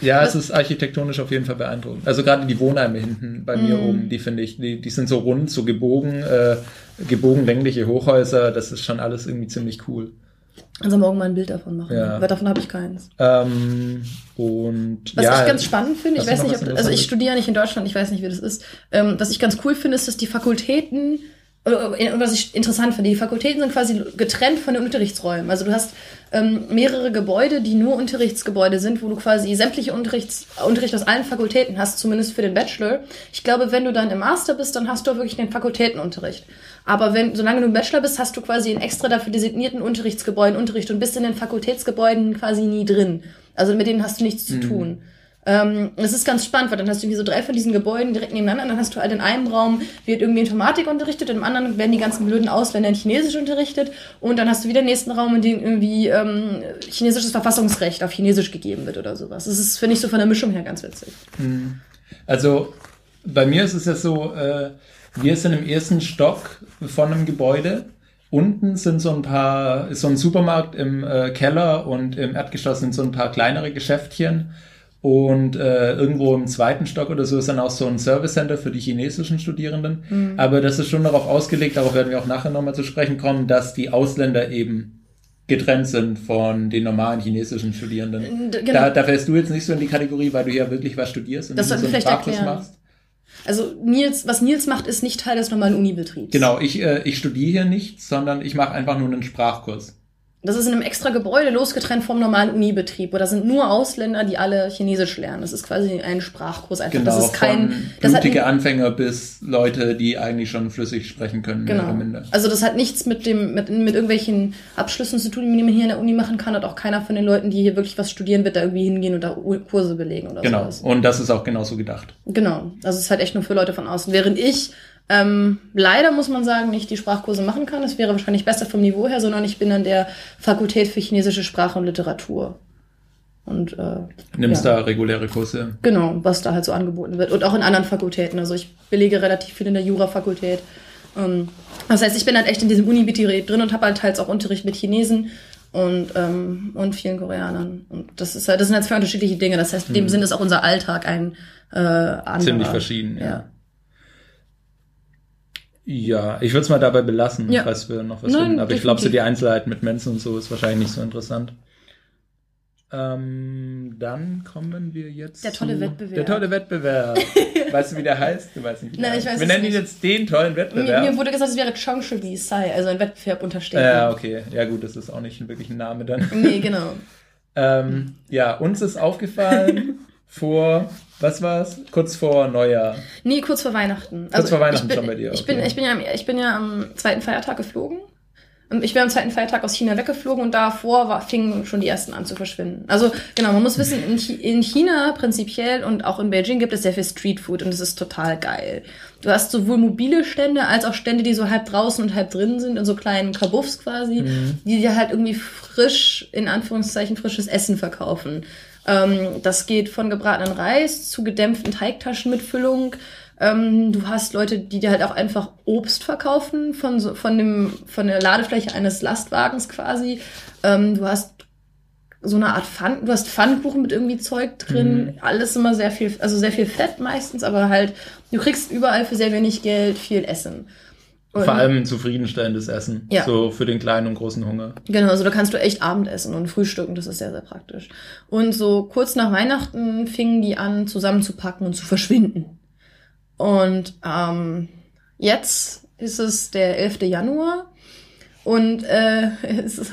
Ja, es ist architektonisch auf jeden Fall beeindruckend. Also gerade die Wohnheime hinten bei mir mm. oben, die finde ich, die, die sind so rund, so gebogen, äh, gebogen längliche Hochhäuser, das ist schon alles irgendwie ziemlich cool. Also morgen mal ein Bild davon machen, ja. weil davon habe ich keins. Ähm, und was ja, ich ganz spannend finde, ich weiß nicht, ob, also ich studiere nicht in Deutschland, ich weiß nicht, wie das ist. Ähm, was ich ganz cool finde, ist, dass die Fakultäten was ich interessant finde, die Fakultäten sind quasi getrennt von den Unterrichtsräumen. Also du hast ähm, mehrere Gebäude, die nur Unterrichtsgebäude sind, wo du quasi sämtliche Unterrichts, Unterricht aus allen Fakultäten hast, zumindest für den Bachelor. Ich glaube, wenn du dann im Master bist, dann hast du auch wirklich den Fakultätenunterricht. Aber wenn, solange du im Bachelor bist, hast du quasi in extra dafür designierten Unterrichtsgebäuden Unterricht und bist in den Fakultätsgebäuden quasi nie drin. Also mit denen hast du nichts zu mhm. tun. Ähm, das ist ganz spannend, weil dann hast du irgendwie so drei von diesen Gebäuden direkt nebeneinander. Dann hast du halt in einem Raum wird irgendwie Informatik unterrichtet, im anderen werden die ganzen blöden Ausländer in Chinesisch unterrichtet und dann hast du wieder den nächsten Raum, in dem irgendwie ähm, chinesisches Verfassungsrecht auf Chinesisch gegeben wird oder sowas. Das ist, finde ich, so von der Mischung her ganz witzig. Mhm. Also bei mir ist es ja so, äh, wir sind im ersten Stock von einem Gebäude. Unten sind so ein paar, ist so ein Supermarkt im äh, Keller und im Erdgeschoss sind so ein paar kleinere Geschäftchen. Und äh, irgendwo im zweiten Stock oder so ist dann auch so ein Service Center für die chinesischen Studierenden. Mhm. Aber das ist schon darauf ausgelegt, darauf werden wir auch nachher nochmal zu sprechen kommen, dass die Ausländer eben getrennt sind von den normalen chinesischen Studierenden. Genau. Da, da fällst du jetzt nicht so in die Kategorie, weil du ja wirklich was studierst und das so einen vielleicht erklären. machst. Also Nils, was Nils macht, ist nicht Teil des normalen Unibetriebs. Genau, ich, äh, ich studiere hier nichts, sondern ich mache einfach nur einen Sprachkurs. Das ist in einem extra Gebäude losgetrennt vom normalen Unibetrieb. Oder sind nur Ausländer, die alle Chinesisch lernen. Das ist quasi ein Sprachkurs einfach. Genau, das ist kein. Das blutige hat, Anfänger bis Leute, die eigentlich schon flüssig sprechen können. Genau. Also das hat nichts mit dem mit, mit irgendwelchen Abschlüssen zu tun, die man hier in der Uni machen kann. Und auch keiner von den Leuten, die hier wirklich was studieren, wird da irgendwie hingehen und da Kurse belegen oder genau. sowas. Genau. Und das ist auch genauso gedacht. Genau. Also es ist halt echt nur für Leute von außen. Während ich ähm, leider muss man sagen, nicht die Sprachkurse machen kann. Es wäre wahrscheinlich besser vom Niveau her, sondern ich bin an der Fakultät für chinesische Sprache und Literatur. Und äh, nimmst ja. da reguläre Kurse. Genau, was da halt so angeboten wird. Und auch in anderen Fakultäten. Also ich belege relativ viel in der Jura-Fakultät. Ähm, das heißt, ich bin halt echt in diesem Uni-Betrieb drin und habe halt teils auch Unterricht mit Chinesen und, ähm, und vielen Koreanern. Und das ist halt, das sind halt zwei unterschiedliche Dinge. Das heißt, in dem mhm. Sinne ist auch unser Alltag ein äh, anderer. Ziemlich verschieden, ja. ja. Ja, ich würde es mal dabei belassen, ja. falls wir noch was Nein, finden. Aber definitiv. ich glaube, so die Einzelheiten mit Mensen und so ist wahrscheinlich nicht so interessant. Ähm, dann kommen wir jetzt. Der tolle Wettbewerb. Der tolle Wettbewerb. [laughs] weißt du, wie der heißt? Du weißt nicht, wie Nein, ich weiß Wir nennen ihn jetzt den tollen Wettbewerb. Mir, mir wurde gesagt, es wäre Chongshubi Sai, also ein Wettbewerb untersteht. Ja, okay. Ja, gut, das ist auch nicht wirklich ein Name dann. Nee, genau. [laughs] ähm, ja, uns ist aufgefallen [laughs] vor was war's? Kurz vor Neujahr. Nee, kurz vor Weihnachten. Kurz also vor Weihnachten bin, schon bei dir. Okay. Ich, bin, ich, bin ja, ich bin ja am zweiten Feiertag geflogen. Ich wäre am zweiten Feiertag aus China weggeflogen und davor war, fingen schon die ersten an zu verschwinden. Also genau, man muss wissen, in, in China prinzipiell und auch in Beijing gibt es sehr viel Streetfood und es ist total geil. Du hast sowohl mobile Stände als auch Stände, die so halb draußen und halb drin sind, in so kleinen Kabuffs quasi, mhm. die dir halt irgendwie frisch, in Anführungszeichen, frisches Essen verkaufen. Ähm, das geht von gebratenen Reis zu gedämpften Teigtaschen mit Füllung. Ähm, du hast Leute, die dir halt auch einfach Obst verkaufen von, so, von, dem, von der Ladefläche eines Lastwagens quasi. Ähm, du hast so eine Art Pfann, du hast Pfannkuchen mit irgendwie Zeug drin, mhm. alles immer sehr viel, also sehr viel Fett meistens, aber halt, du kriegst überall für sehr wenig Geld viel Essen. Und Vor allem ein zufriedenstellendes Essen. Ja. So für den kleinen und großen Hunger. Genau, also da kannst du echt Abendessen und frühstücken, das ist sehr, sehr praktisch. Und so kurz nach Weihnachten fingen die an, zusammenzupacken und zu verschwinden. Und ähm, jetzt ist es der 11. Januar und äh, [laughs] es, es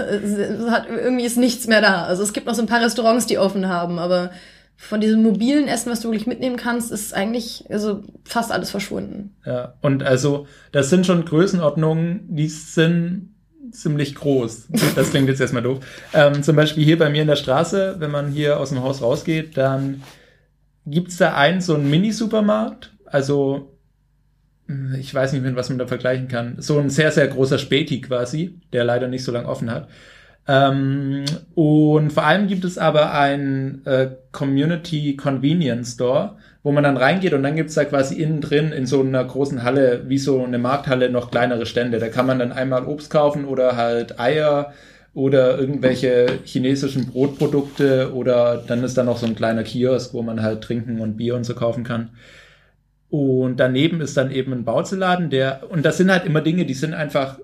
hat, irgendwie ist nichts mehr da. Also es gibt noch so ein paar Restaurants, die offen haben, aber von diesem mobilen Essen, was du wirklich mitnehmen kannst, ist eigentlich also fast alles verschwunden. Ja, und also das sind schon Größenordnungen, die sind ziemlich groß. [laughs] Das klingt jetzt erstmal doof. Ähm, zum Beispiel hier bei mir in der Straße, wenn man hier aus dem Haus rausgeht, dann gibt's da einen so einen Mini-Supermarkt. Also ich weiß nicht, mit was man da vergleichen kann. So ein sehr, sehr großer Späti quasi, der leider nicht so lange offen hat. Ähm, und vor allem gibt es aber ein äh, Community Convenience Store, wo man dann reingeht und dann gibt's da quasi innen drin in so einer großen Halle, wie so eine Markthalle, noch kleinere Stände. Da kann man dann einmal Obst kaufen oder halt Eier oder irgendwelche chinesischen Brotprodukte oder dann ist da noch so ein kleiner Kiosk, wo man halt trinken und Bier und so kaufen kann. Und daneben ist dann eben ein Bauzeladen, der, und das sind halt immer Dinge, die sind einfach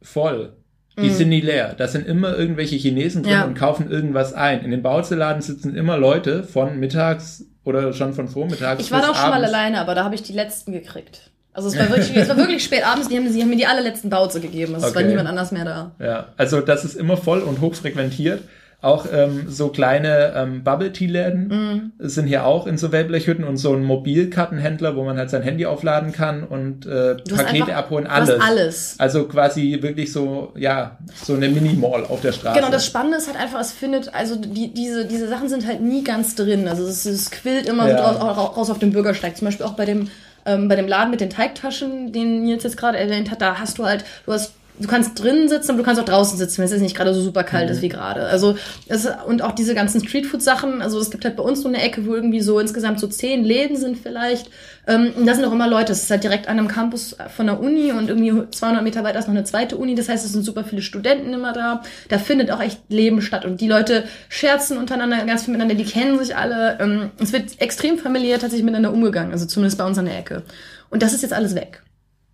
voll. Die mm. sind nie leer. Da sind immer irgendwelche Chinesen drin ja. und kaufen irgendwas ein. In den Bauzeladen sitzen immer Leute von mittags oder schon von vormittags. Ich war da auch schon mal alleine, aber da habe ich die letzten gekriegt. Also es war wirklich, es war wirklich spät abends, die haben, die haben mir die allerletzten Bauze gegeben. Also okay. es war niemand anders mehr da. Ja, also das ist immer voll und hochfrequentiert. Auch ähm, so kleine ähm, Bubble-Tea-Läden Mhm. sind hier auch in so Wellblechhütten und so ein Mobilkartenhändler, wo man halt sein Handy aufladen kann und äh, Pakete abholen, alles. alles. Also quasi wirklich so, ja, so eine Mini-Mall auf der Straße. Genau, das Spannende ist halt einfach, es findet, also die, diese, diese Sachen sind halt nie ganz drin. Also es, es quillt immer Ja. so raus, raus auf dem Bürgersteig. Zum Beispiel auch bei dem, ähm, bei dem Laden mit den Teigtaschen, den Nils jetzt gerade erwähnt hat, da hast du halt, du hast Du kannst drinnen sitzen, aber du kannst auch draußen sitzen, wenn es jetzt nicht gerade so super kalt Mhm. ist wie gerade. Also es, und auch diese ganzen Streetfood-Sachen. Also es gibt halt bei uns so eine Ecke, wo irgendwie so insgesamt so zehn Läden sind vielleicht. Ähm, und da sind auch immer Leute. Es ist halt direkt an einem Campus von der Uni und irgendwie 200 Meter weiter ist noch eine zweite Uni. Das heißt, es sind super viele Studenten immer da. Da findet auch echt Leben statt. Und die Leute scherzen untereinander ganz viel miteinander. Die kennen sich alle. Ähm, es wird extrem familiär tatsächlich miteinander umgegangen. Also zumindest bei uns an der Ecke. Und das ist jetzt alles weg.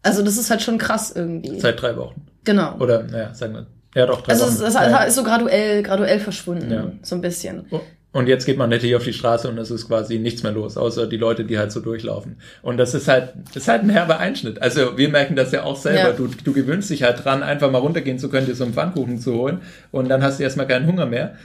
Also das ist halt schon krass irgendwie. Seit drei Wochen. Genau. Oder, naja, sagen wir. Ja, doch, drei Also Wochen. es, es ja. ist so graduell, graduell verschwunden, Ja. so ein bisschen. Und jetzt geht man hier auf die Straße und es ist quasi nichts mehr los, außer die Leute, die halt so durchlaufen. Und das ist halt, das ist halt ein herber Einschnitt. Also wir merken das ja auch selber. Ja. Du, du gewöhnst dich halt dran, einfach mal runtergehen zu können, dir so einen Pfannkuchen zu holen und dann hast du erstmal keinen Hunger mehr.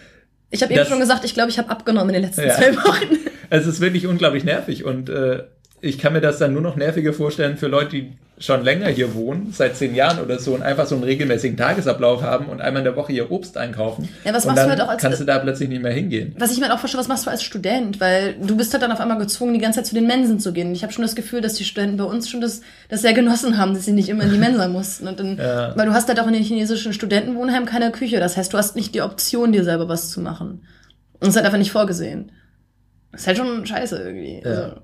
Ich habe eben schon gesagt, ich glaube, ich habe abgenommen in den letzten Ja. zwei Wochen. [laughs] Es ist wirklich unglaublich nervig und äh, ich kann mir das dann nur noch nerviger vorstellen für Leute, die schon länger hier wohnen, seit zehn Jahren oder so und einfach so einen regelmäßigen Tagesablauf haben und einmal in der Woche ihr Obst einkaufen. Ja, was machst du halt auch als- kannst du da plötzlich nicht mehr hingehen. Was ich mir halt auch vorstelle, was machst du als Student? Weil du bist halt dann auf einmal gezwungen, die ganze Zeit zu den Mensen zu gehen. Ich habe schon das Gefühl, dass die Studenten bei uns schon das, das sehr genossen haben, dass sie nicht immer in die Mensa mussten. Und dann, [laughs] Ja. Weil du hast halt auch in den chinesischen Studentenwohnheimen keine Küche. Das heißt, du hast nicht die Option, dir selber was zu machen. Und es ist halt einfach nicht vorgesehen. Das ist halt schon scheiße irgendwie. Ja. Also,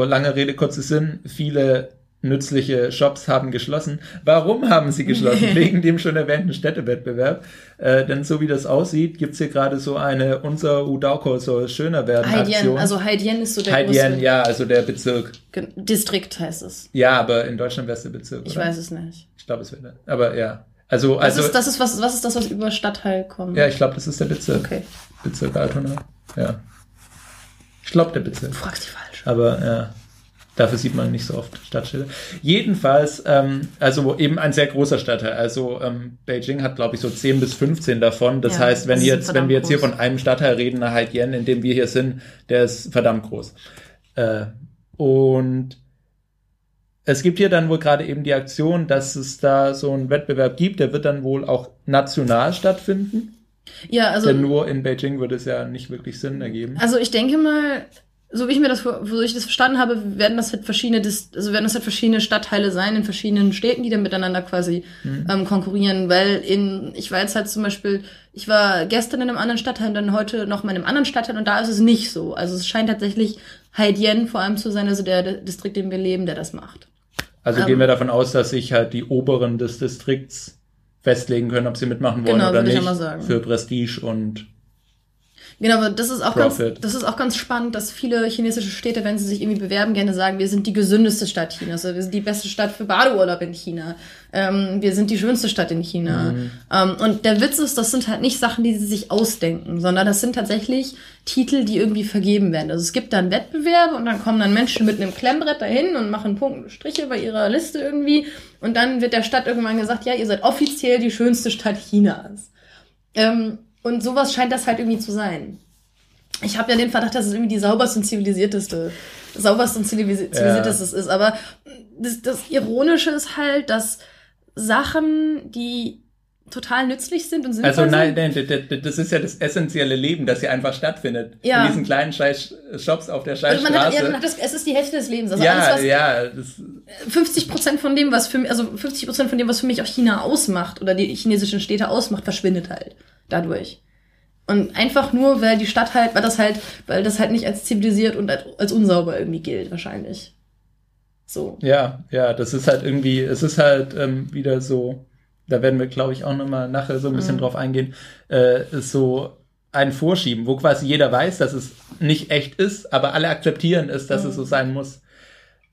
Also lange Rede, kurzer Sinn, viele nützliche Shops haben geschlossen. Warum haben sie geschlossen? [laughs] Wegen dem schon erwähnten Städtewettbewerb. Äh, denn so wie das aussieht, gibt's hier gerade so eine unser Udauko soll schöner werden Haidien, Aktion. also Haidien ist so der Haidien, ja, also der Bezirk. Ge- Distrikt heißt es. Ja, aber in Deutschland wäre es der Bezirk. Ich oder? weiß es nicht. Ich glaube, es wäre der. Aber ja. Also, Das, also ist, das ist was, was ist das, was über Stadtteil kommt? ja, ich glaube, das ist der Bezirk. Okay. Bezirk Altona. Ja. Ich glaube, der Bezirk. Du fragst dich falsch. Aber ja, dafür sieht man nicht so oft Stadtschilder. Jedenfalls, ähm, also eben ein sehr großer Stadtteil. Also ähm, Beijing hat, glaube ich, so 10 bis 15 davon. Das Ja, heißt, wenn, das jetzt, wenn wir jetzt hier groß. von einem Stadtteil reden, nach Haitien, in dem wir hier sind, der ist verdammt groß. Äh, und es gibt hier dann wohl gerade eben die Aktion, dass es da so einen Wettbewerb gibt, der wird dann wohl auch national stattfinden. Ja, also, Denn nur in Beijing würde es ja nicht wirklich Sinn ergeben. also ich denke mal, so wie ich mir das, so ich das verstanden habe, werden das halt verschiedene, also werden das halt verschiedene Stadtteile sein in verschiedenen Städten, die dann miteinander quasi Mhm. ähm, konkurrieren, weil in, ich war jetzt halt zum Beispiel, ich war gestern in einem anderen Stadtteil und dann heute noch mal in einem anderen Stadtteil und da ist es nicht so. Also es scheint tatsächlich Haidien vor allem zu sein, also der, der Distrikt, in dem wir leben, der das macht. Also Ähm, gehen wir davon aus, dass sich halt die Oberen des Distrikts festlegen können, ob sie mitmachen wollen Genau, oder würde ich nicht. auch mal sagen. Für Prestige und Genau, aber das ist auch ganz, das ist auch ganz spannend, dass viele chinesische Städte, wenn sie sich irgendwie bewerben, gerne sagen, wir sind die gesündeste Stadt Chinas, wir sind die beste Stadt für Badeurlaub in China, ähm, wir sind die schönste Stadt in China. Mhm. Ähm, und der Witz ist, das sind halt nicht Sachen, die sie sich ausdenken, sondern das sind tatsächlich Titel, die irgendwie vergeben werden. Also es gibt dann Wettbewerbe und dann kommen dann Menschen mit einem Klemmbrett dahin und machen Punkte, Striche bei ihrer Liste irgendwie und dann wird der Stadt irgendwann gesagt, ja, ihr seid offiziell die schönste Stadt Chinas. Ähm, und sowas scheint das halt irgendwie zu sein. Ich habe ja den Verdacht, dass es irgendwie die sauberste und zivilisierteste, sauberste und zivilisi- zivilisierteste ist. Aber das, das Ironische ist halt, dass Sachen, die total nützlich sind und sinnvoll also nein, sind, nein, das ist ja das essentielle Leben, das hier einfach stattfindet. Ja. In diesen kleinen scheiß Shops auf der scheiß also man hat, ja, man hat das, es ist die Hälfte des Lebens. Also Ja, alles, ja, das, was 50 Prozent von dem, was für mich, also 50 Prozent von dem, was für mich auch China ausmacht oder die chinesischen Städte ausmacht, verschwindet halt dadurch. Und einfach nur, weil die Stadt halt, weil das halt, weil das halt nicht als zivilisiert und als, als unsauber irgendwie gilt, wahrscheinlich. So. ja, ja, das ist halt irgendwie, es ist halt ähm, wieder so, da werden wir, glaube ich, auch nochmal nachher so ein bisschen Mhm. drauf eingehen, äh, ist so ein Vorschieben, wo quasi jeder weiß, dass es nicht echt ist, aber alle akzeptieren es, dass es so sein muss.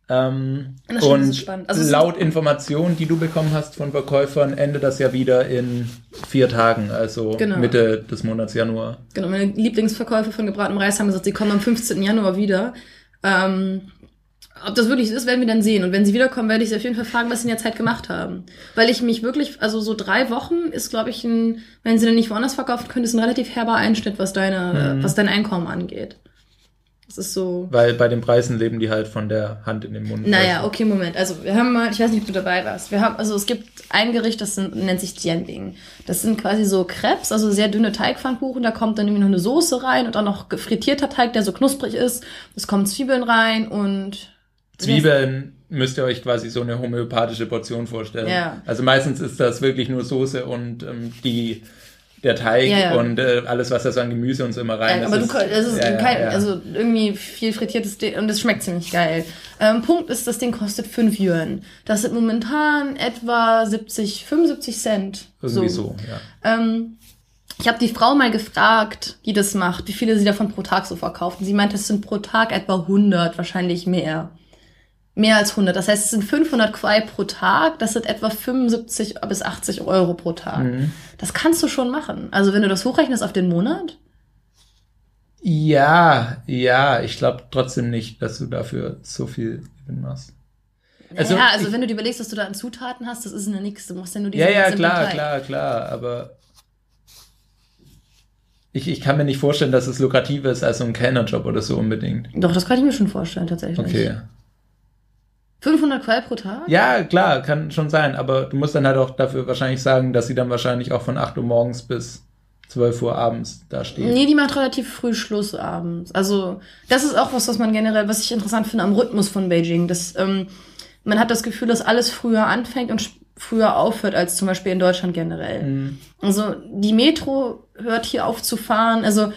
Ähm, Und das und. Also laut Informationen, die du bekommen hast von Verkäufern, endet das ja wieder in vier Tagen, also Genau. Mitte des Monats Januar. Genau, meine Lieblingsverkäufer von gebratenem Reis haben gesagt, sie kommen am 15. Januar wieder. Ähm, ob das wirklich so ist, werden wir dann sehen. Und wenn sie wiederkommen, werde ich sie auf jeden Fall fragen, was sie in der Zeit gemacht haben. Weil ich mich wirklich, also so drei Wochen ist, glaube ich, ein, wenn sie dann nicht woanders verkaufen können, ist ein relativ herber Einschnitt, was deine, mhm. was dein Einkommen angeht. Das ist so. Weil bei den Preisen leben die halt von der Hand in den Mund. Naja, okay, Moment. Also wir haben mal, ich weiß nicht, ob du dabei warst. Wir haben, also es gibt ein Gericht, das sind, nennt sich Jianbing. Das sind quasi so Krebs, also sehr dünne Teigpfannkuchen. Da kommt dann irgendwie noch eine Soße rein und auch noch gefrittierter Teig, der so knusprig ist. Es kommen Zwiebeln rein und Zwiebeln müsst ihr euch quasi so eine homöopathische Portion vorstellen. Ja. Also meistens ist das wirklich nur Soße und ähm, die der Teig ja, ja. und äh, alles, was da so an Gemüse und so immer rein ja, aber ist. Aber du, das ist ja, kein, also irgendwie viel frittiertes Ding und es schmeckt ziemlich geil. Ähm, Punkt ist, das Ding kostet 5 Yuan. Das sind momentan etwa 70, 75 Cent. Irgendwie so, so ja. Ähm, ich habe die Frau mal gefragt, die das macht, wie viele sie davon pro Tag so verkauft. Und sie meinte, es sind pro Tag etwa 100, wahrscheinlich mehr. Mehr als 100. Das heißt, es sind 500 Quai pro Tag. Das sind etwa 75 bis 80 Euro pro Tag. Mhm. Das kannst du schon machen. Also wenn du das hochrechnest auf den Monat. Ja, ja. Ich glaube trotzdem nicht, dass du dafür so viel Gewinn machst. Also, ja, also ich, wenn du dir überlegst, was du da an Zutaten hast, das ist ja nichts. Du machst ja nur diese Ja, ja, klar, Teig. klar, klar. Aber ich, ich kann mir nicht vorstellen, dass es lukrativer ist als so ein Kellnerjob oder so unbedingt. Doch, das kann ich mir schon vorstellen, tatsächlich. Okay. 500 Qual pro Tag? Ja, klar, kann schon sein, aber du musst dann halt auch dafür wahrscheinlich sagen, dass sie dann wahrscheinlich auch von 8 Uhr morgens bis 12 Uhr abends da steht. Nee, die macht relativ früh Schluss abends. Also, das ist auch was, was man generell, was ich interessant finde am Rhythmus von Beijing. Das, ähm, man hat das Gefühl, dass alles früher anfängt und früher aufhört als zum Beispiel in Deutschland generell. Mhm. Also, die Metro hört hier auf zu fahren. Also,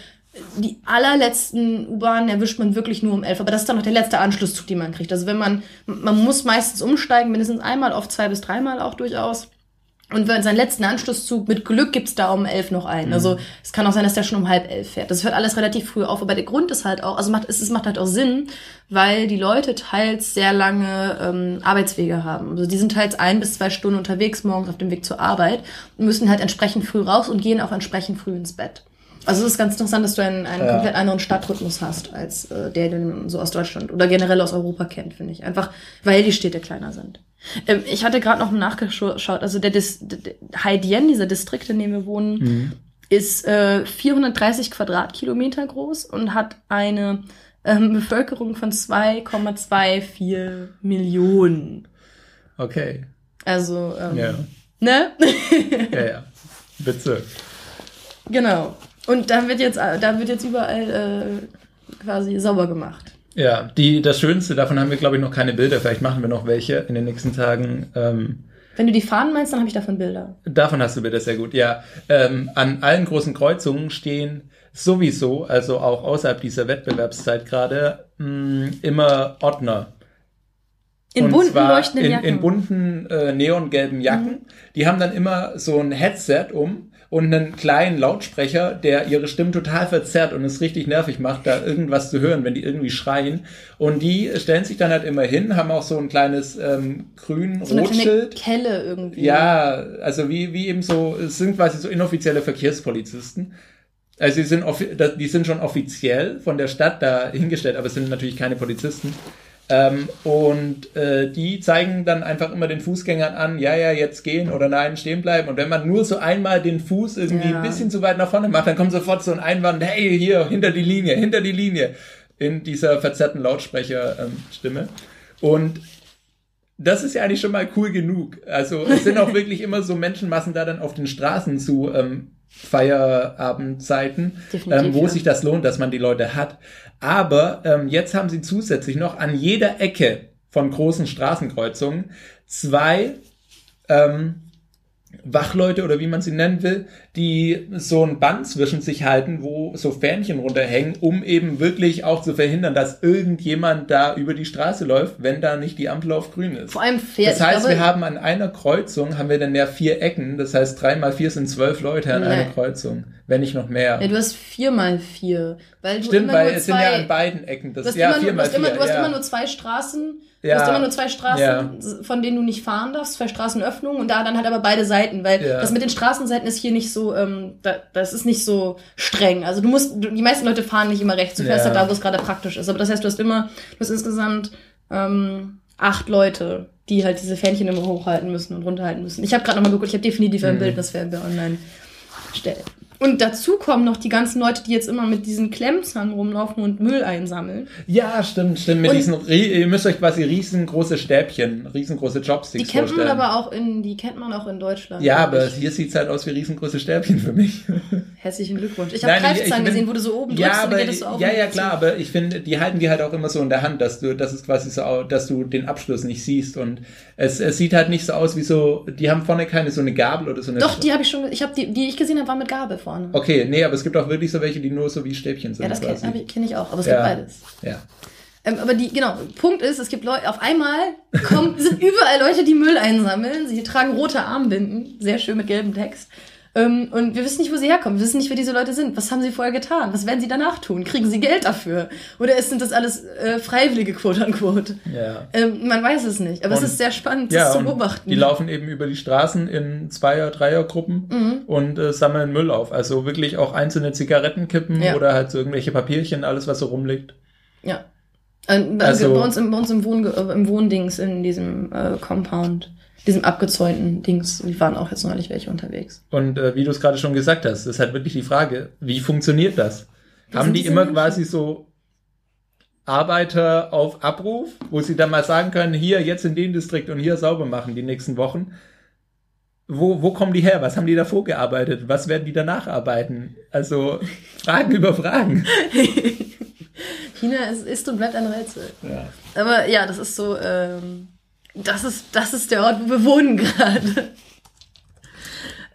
die allerletzten U-Bahnen erwischt man wirklich nur um elf, aber das ist dann noch der letzte Anschlusszug, den man kriegt. Also wenn man, man muss meistens umsteigen, mindestens einmal, oft zwei bis dreimal auch durchaus. Und wenn seinen letzten Anschlusszug, mit Glück gibt's da um elf noch einen. Mhm. Also es kann auch sein, dass der schon um halb elf fährt. Das hört alles relativ früh auf. Aber der Grund ist halt auch, also macht, es, es macht halt auch Sinn, weil die Leute teils sehr lange ähm, Arbeitswege haben. Also die sind teils ein bis zwei Stunden unterwegs morgens auf dem Weg zur Arbeit und müssen halt entsprechend früh raus und gehen auch entsprechend früh ins Bett. Also es ist ganz interessant, dass du einen, einen ja. komplett anderen Stadtrhythmus hast, als äh, der, den so aus Deutschland oder generell aus Europa kennt, finde ich. Einfach, weil die Städte kleiner sind. Ähm, ich hatte gerade noch nachgeschaut, also der, Dis, der Haidien, dieser Distrikt, in dem wir wohnen, mhm. ist äh, 430 Quadratkilometer groß und hat eine ähm, Bevölkerung von 2,24 Millionen. Okay. Also, ähm, ja. ne? ja, ja. [laughs] Bezirk. Genau. Und da wird jetzt, da wird jetzt überall äh, quasi sauber gemacht. Ja, die, das Schönste, davon haben wir, glaube ich, noch keine Bilder. Vielleicht machen wir noch welche in den nächsten Tagen. Ähm, Wenn du die Fahnen meinst, dann habe ich davon Bilder. Davon hast du Bilder, sehr gut. Ja, ähm, an allen großen Kreuzungen stehen sowieso, also auch außerhalb dieser Wettbewerbszeit gerade, mh, immer Ordner. In Und bunten leuchtenden in, Jacken. In bunten äh, neongelben Jacken. Mhm. Die haben dann immer so ein Headset um und einen kleinen Lautsprecher, der ihre Stimmen total verzerrt und es richtig nervig macht, da irgendwas zu hören, wenn die irgendwie schreien. Und die stellen sich dann halt immer hin, haben auch so ein kleines ähm, grün so Rotschild. Kelle irgendwie. Ja, also wie, wie eben so, es sind quasi so inoffizielle Verkehrspolizisten. Also die sind, die sind schon offiziell von der Stadt da hingestellt, aber es sind natürlich keine Polizisten. Ähm, und äh, die zeigen dann einfach immer den Fußgängern an, ja, ja, jetzt gehen oder nein, stehen bleiben. Und wenn man nur so einmal den Fuß irgendwie ja. ein bisschen zu weit nach vorne macht, dann kommt sofort so ein Einwand, hey, hier, hinter die Linie, hinter die Linie, in dieser verzerrten Lautsprecherstimme. Ähm, und das ist ja eigentlich schon mal cool genug. Also es sind auch [laughs] wirklich immer so Menschenmassen da dann auf den Straßen zu ähm, Feierabendzeiten, ähm, wo ja. sich das lohnt, dass man die Leute hat. Aber ähm, jetzt haben sie zusätzlich noch an jeder Ecke von großen Straßenkreuzungen zwei ähm, Wachleute oder wie man sie nennen will, die so ein Band zwischen sich halten, wo so Fähnchen runterhängen, um eben wirklich auch zu verhindern, dass irgendjemand da über die Straße läuft, wenn da nicht die Ampel auf grün ist. Vor allem fährt. Das heißt, wir haben an einer Kreuzung haben wir dann ja vier Ecken. Das heißt, drei mal vier sind zwölf Leute an nee. einer Kreuzung, wenn nicht noch mehr. Ja, du hast vier mal vier, weil du Stimmt, immer weil nur es sind ja an beiden Ecken. Das, ja, vier mal vier. Immer, du hast ja. immer nur zwei Straßen ja. Du hast immer nur zwei Straßen, ja. von denen du nicht fahren darfst, zwei Straßenöffnungen und da dann halt aber beide Seiten, weil ja. das mit den Straßenseiten ist hier nicht so, ähm, da, das ist nicht so streng. Also du musst, du, die meisten Leute fahren nicht immer rechts, du fährst halt da, wo es gerade praktisch ist. Aber das heißt, du hast immer, du hast insgesamt ähm, acht Leute, die halt diese Fähnchen immer hochhalten müssen und runterhalten müssen. Ich habe gerade nochmal geguckt, ich habe definitiv ein Bild, das werden wir online stellen. Und dazu kommen noch die ganzen Leute, die jetzt immer mit diesen Klemmzahn rumlaufen und Müll einsammeln. Ja, stimmt, stimmt. Mit Und- diesen, ihr müsst euch quasi riesengroße Stäbchen, riesengroße Chopsticks Die kennt man aber auch in, die kennt man auch in Deutschland. ja, aber ich. hier sieht's halt aus wie riesengroße Stäbchen für mich. [laughs] Herzlichen Glückwunsch. Ich habe bin- gesehen, wo du so oben drückst Ja, und aber, geht das so auf ja, und ja, zu. klar, aber ich finde, die halten die halt auch immer so in der Hand, dass du, das ist quasi so, dass du den Abschluss nicht siehst und es, es sieht halt nicht so aus wie so, die haben vorne keine so eine Gabel oder so eine. Doch, die habe ich schon, ich habe die, die ich gesehen habe, waren mit Gabel vorne. Okay, nee, aber es gibt auch wirklich so welche, die nur so wie Stäbchen sind ja, das kenne kenn ich auch, aber es Ja. gibt beides. ja. Ähm, aber die, genau, Punkt ist, es gibt Leute, auf einmal kommen, [laughs] sind überall Leute, die Müll einsammeln. Sie tragen rote Armbinden, sehr schön mit gelbem Text. Ähm, und wir wissen nicht, wo sie herkommen. Wir wissen nicht, wer diese Leute sind. Was haben sie vorher getan? Was werden sie danach tun? Kriegen sie Geld dafür? Oder sind das alles äh, Freiwillige, quote unquote? Ja. Ähm, man weiß es nicht. Aber es Und- ist sehr spannend, das Ja, zu beobachten. die laufen eben über die Straßen in Zweier-, Dreiergruppen Mhm. und äh, sammeln Müll auf. Also wirklich auch einzelne Zigarettenkippen Ja. oder halt so irgendwelche Papierchen, alles was so rumliegt. Ja. Äh, Also- bei uns, im, bei uns im, Wohn, äh, im Wohndings, in diesem äh, Compound, diesem abgezäunten Dings, die waren auch jetzt neulich welche unterwegs. Und äh, wie du es gerade schon gesagt hast, ist halt wirklich die Frage, wie funktioniert das? Wer Haben sind die immer quasi so Arbeiter auf Abruf, wo sie dann mal sagen können, hier jetzt in dem Distrikt und hier sauber machen die nächsten Wochen? Wo, wo kommen die her? Was haben die davor gearbeitet? Was werden die danach arbeiten? Also Fragen [laughs] über Fragen. [laughs] China ist, ist und bleibt ein Rätsel. Ja. Aber ja, das ist so, ähm, das ist, das ist der Ort, wo wir wohnen gerade.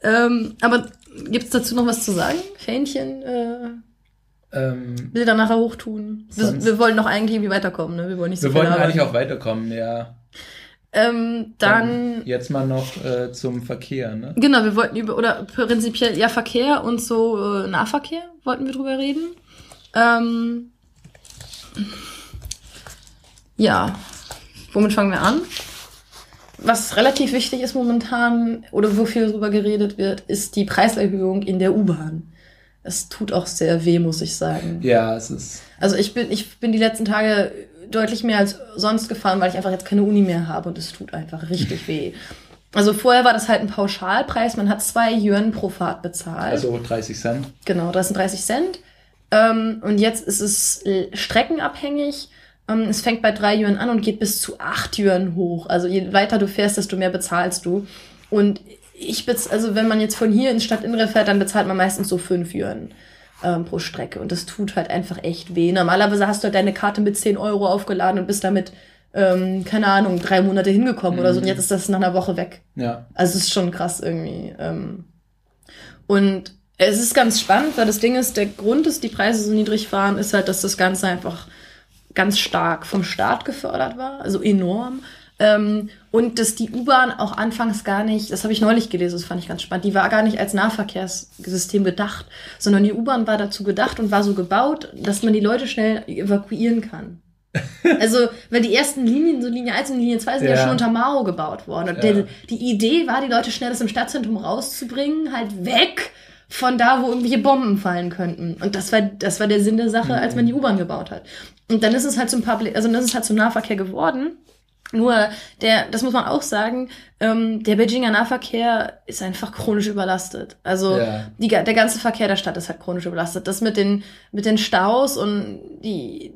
ähm, aber gibt's dazu noch was zu sagen? Fähnchen, äh, Ähm, Bilder nachher hochtun. Wir, wir wollen noch eigentlich irgendwie weiterkommen, ne? Wir wollen nicht so wir wollen eigentlich auch weiterkommen, ja. Ähm, dann, Jetzt mal noch äh, zum Verkehr, ne? genau, wir wollten über, oder prinzipiell, ja, Verkehr und so äh, Nahverkehr wollten wir drüber reden. Ähm, ja, womit fangen wir an? Was relativ wichtig ist momentan, oder wo viel drüber geredet wird, ist die Preiserhöhung in der U-Bahn. Es tut auch sehr weh, muss ich sagen. Ja, es ist. Also ich bin, ich bin die letzten Tage deutlich mehr als sonst gefahren, weil ich einfach jetzt keine Uni mehr habe und es tut einfach richtig weh. Also vorher war das halt ein Pauschalpreis, man hat zwei Yuan pro Fahrt bezahlt. Also 30 Cent. Genau, das sind 30 Cent. Ähm, und jetzt ist es streckenabhängig. Ähm, es fängt bei drei Yuan an und geht bis zu acht Yuan hoch. Also je weiter du fährst, desto mehr bezahlst du. Und ich bez also wenn man jetzt von hier ins Stadtinnere fährt, dann bezahlt man meistens so fünf Yuan ähm, pro Strecke. Und das tut halt einfach echt weh. Normalerweise hast du halt deine Karte mit 10 Euro aufgeladen und bist damit, ähm, keine Ahnung, drei Monate hingekommen oder so. Und jetzt ist das nach einer Woche weg. Ja. Also es ist schon krass irgendwie. Ähm. Und es ist ganz spannend, weil das Ding ist, der Grund, dass die Preise so niedrig waren, ist halt, dass das Ganze einfach ganz stark vom Staat gefördert war, also enorm. Ähm, und dass die U-Bahn auch anfangs gar nicht, das habe ich neulich gelesen, das fand ich ganz spannend, die war gar nicht als Nahverkehrssystem gedacht, sondern die U-Bahn war dazu gedacht und war so gebaut, dass man die Leute schnell evakuieren kann. [laughs] Also, weil die ersten Linien, so Linie 1 und Linie 2 sind ja, Ja. schon unter Mao gebaut worden. Und Ja. der, die Idee war, die Leute schnell aus dem Stadtzentrum rauszubringen, halt weg von da, wo irgendwelche Bomben fallen könnten. Und das war, das war der Sinn der Sache, als man die U-Bahn gebaut hat. Und dann ist es halt zum Public, also dann ist es halt zum Nahverkehr geworden. Nur, der, das muss man auch sagen, ähm, der Beijinger Nahverkehr ist einfach chronisch überlastet. Also Ja. die, der ganze Verkehr der Stadt ist halt chronisch überlastet. Das mit den, mit den Staus und die,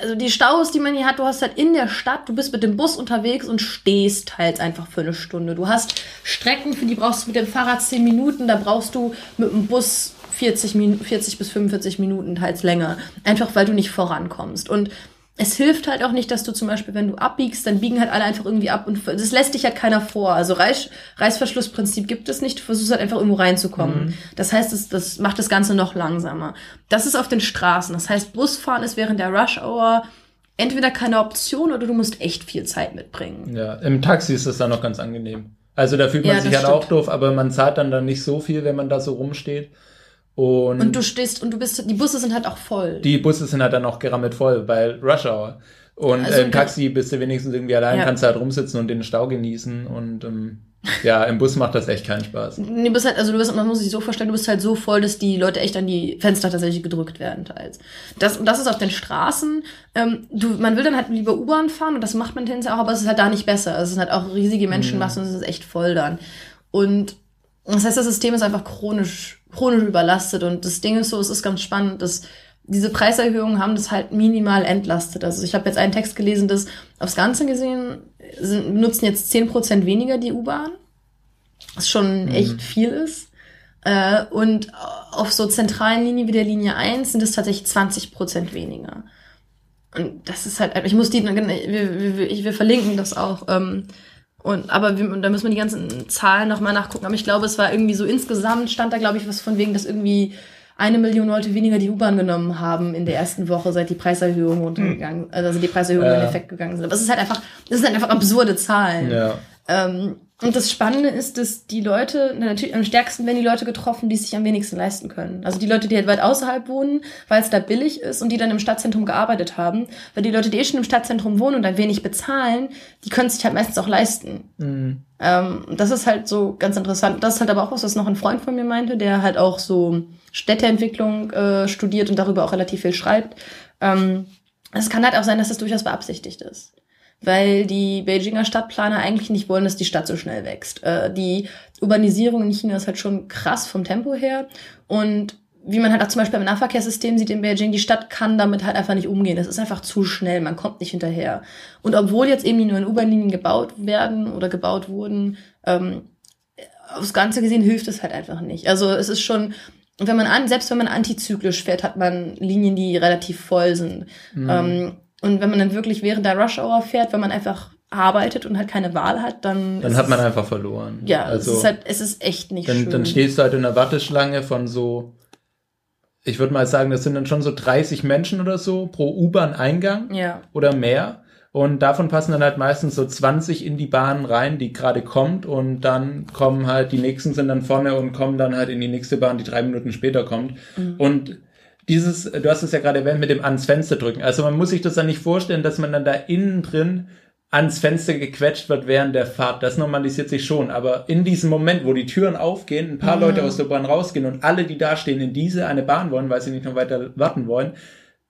also die Staus, die man hier hat, du hast halt in der Stadt, du bist mit dem Bus unterwegs und stehst halt einfach für eine Stunde. Du hast Strecken, für die brauchst du mit dem Fahrrad 10 Minuten, da brauchst du mit dem Bus 40, Minu 40 bis 45 Minuten, teils länger. Einfach weil du nicht vorankommst. Und es hilft halt auch nicht, dass du zum Beispiel, wenn du abbiegst, dann biegen halt alle einfach irgendwie ab und das lässt dich halt keiner vor. Also Reiß, Reißverschlussprinzip gibt es nicht, du versuchst halt einfach irgendwo reinzukommen. Das heißt, das, das macht das Ganze noch langsamer. Das ist auf den Straßen. Das heißt, Busfahren ist während der Rush Hour entweder keine Option oder du musst echt viel Zeit mitbringen. Ja, im Taxi ist das dann noch ganz angenehm. Also da fühlt man Ja, sich halt auch stimmt. doof, aber man zahlt dann, dann nicht so viel, wenn man da so rumsteht. Und, Und du stehst und du bist, die Busse sind halt auch voll. die Busse sind halt dann auch gerammelt voll, weil Rush Hour. Und Also äh, im Taxi bist du wenigstens irgendwie allein, Ja. kannst du halt rumsitzen und den Stau genießen und ähm, [laughs] Ja, im Bus macht das echt keinen Spaß. Du bist halt, also du bist, man muss sich so vorstellen, du bist halt so voll, dass die Leute echt an die Fenster tatsächlich gedrückt werden teils. Das, das ist auf den Straßen. Ähm, du, man will dann halt lieber U-Bahn fahren und das macht man tendenziell auch, aber es ist halt da nicht besser. Es sind halt auch riesige Menschenmassen mhm. und es ist echt voll dann. Und das heißt, das System ist einfach chronisch, chronisch überlastet und das Ding ist so, es ist ganz spannend, dass diese Preiserhöhungen haben das halt minimal entlastet. Also ich habe jetzt einen Text gelesen, dass aufs Ganze gesehen sind, nutzen jetzt zehn Prozent weniger die U-Bahn, was schon mhm. echt viel ist. Äh, und auf so zentralen Linien wie der Linie 1 sind es tatsächlich 20 Prozent weniger. Und das ist halt, ich muss die, wir, wir, wir verlinken das auch. Ähm, und, aber wir, da müssen wir die ganzen Zahlen nochmal nachgucken. Aber ich glaube, es war irgendwie so insgesamt stand da, glaube ich, was von wegen, dass irgendwie eine Million Leute weniger die U-Bahn genommen haben in der ersten Woche, seit die Preiserhöhungen runtergegangen, hm. also die Preiserhöhungen ja. in Effekt gegangen sind. Aber es ist halt einfach, das sind halt einfach absurde Zahlen. Ja. Ähm, und das Spannende ist, dass die Leute, natürlich am stärksten werden die Leute getroffen, die es sich am wenigsten leisten können. Also die Leute, die halt weit außerhalb wohnen, weil es da billig ist und die dann im Stadtzentrum gearbeitet haben. Weil die Leute, die eh schon im Stadtzentrum wohnen und ein wenig bezahlen, die können es sich halt meistens auch leisten. Mhm. Ähm, das ist halt so ganz interessant. Das ist halt aber auch was, was noch ein Freund von mir meinte, der halt auch so Städteentwicklung äh, studiert und darüber auch relativ viel schreibt. Ähm, es kann halt auch sein, dass das durchaus beabsichtigt ist. Weil die Beijinger Stadtplaner eigentlich nicht wollen, dass die Stadt so schnell wächst. Äh, die Urbanisierung in China ist halt schon krass vom Tempo her. Und wie man halt auch zum Beispiel im Nahverkehrssystem sieht in Beijing, die Stadt kann damit halt einfach nicht umgehen. Das ist einfach zu schnell, man kommt nicht hinterher. Und obwohl jetzt eben die neuen U-Bahn-Linien gebaut werden oder gebaut wurden, ähm, aufs Ganze gesehen hilft es halt einfach nicht. Also es ist schon, wenn man an, selbst wenn man antizyklisch fährt, hat man Linien, die relativ voll sind. Mhm. Ähm, und wenn man dann wirklich während der Rush Hour fährt, wenn man einfach arbeitet und halt keine Wahl hat, dann. Dann hat man es, einfach verloren. Ja, also, es ist halt, es ist echt nicht dann, schön. Dann stehst du halt in einer Warteschlange von so, ich würde mal sagen, das sind dann schon so 30 Menschen oder so pro U-Bahn-Eingang. Ja. Oder mehr. Und davon passen dann halt meistens so 20 in die Bahn rein, die gerade kommt. Und dann kommen halt, die nächsten sind dann vorne und kommen dann halt in die nächste Bahn, die drei Minuten später kommt. Mhm. Und dieses, du hast es ja gerade erwähnt, mit dem ans Fenster drücken. Also man muss sich das dann nicht vorstellen, dass man dann da innen drin ans Fenster gequetscht wird während der Fahrt. Das normalisiert sich schon. Aber in diesem Moment, wo die Türen aufgehen, ein paar mhm. Leute aus der Bahn rausgehen und alle, die da stehen, in diese eine Bahn wollen, weil sie nicht noch weiter warten wollen,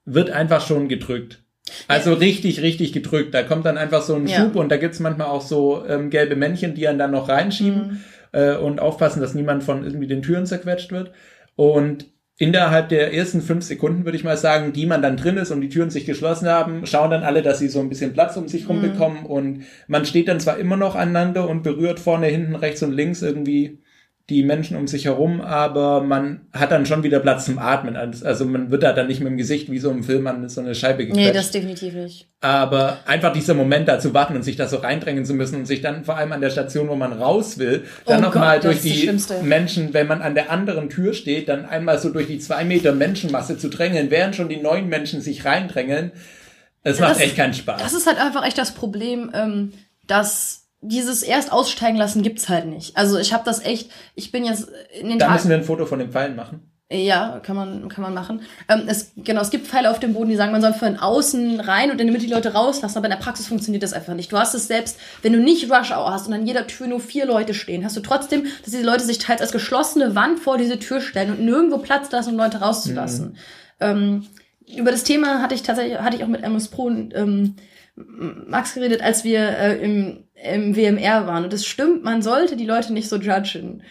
wird einfach schon gedrückt. Also ja. richtig, richtig gedrückt. Da kommt dann einfach so ein ja. Schub und da gibt's manchmal auch so ähm, gelbe Männchen, die einen dann noch reinschieben mhm. äh, und aufpassen, dass niemand von irgendwie den Türen zerquetscht wird. Und innerhalb der ersten fünf Sekunden, würde ich mal sagen, die man dann drin ist und die Türen sich geschlossen haben, schauen dann alle, dass sie so ein bisschen Platz um sich rum mhm. bekommen und man steht dann zwar immer noch aneinander und berührt vorne, hinten, rechts und links irgendwie die Menschen um sich herum, aber man hat dann schon wieder Platz zum Atmen. Also man wird da dann nicht mit dem Gesicht wie so im Film an so eine Scheibe gequetscht. Nee, das definitiv nicht. Aber einfach dieser Moment da zu warten und sich da so reindrängen zu müssen und sich dann vor allem an der Station, wo man raus will, dann oh nochmal durch die Menschen, wenn man an der anderen Tür steht, dann einmal so durch die zwei Meter Menschenmasse zu drängeln, während schon die neuen Menschen sich reindrängeln. Es macht das, echt keinen Spaß. Das ist halt einfach echt das Problem, ähm, dass dieses erst aussteigen lassen gibt's halt nicht. Also ich habe das echt, ich bin jetzt in den Da Tagen, müssen wir ein Foto von den Pfeilen machen. Ja, kann man, kann man machen. Ähm, es, genau, es gibt Pfeile auf dem Boden, die sagen, man soll von außen rein und in der Mitte die Leute rauslassen, aber in der Praxis funktioniert das einfach nicht. Du hast es selbst, wenn du nicht Rush Hour hast und an jeder Tür nur vier Leute stehen, hast du trotzdem, dass diese Leute sich teils als geschlossene Wand vor diese Tür stellen und nirgendwo Platz lassen, um Leute rauszulassen. Mhm. Ähm, über das Thema hatte ich tatsächlich, hatte ich auch mit MS Pro ähm, Max geredet, als wir äh, im, im WMR waren. Und es stimmt, man sollte die Leute nicht so judgen.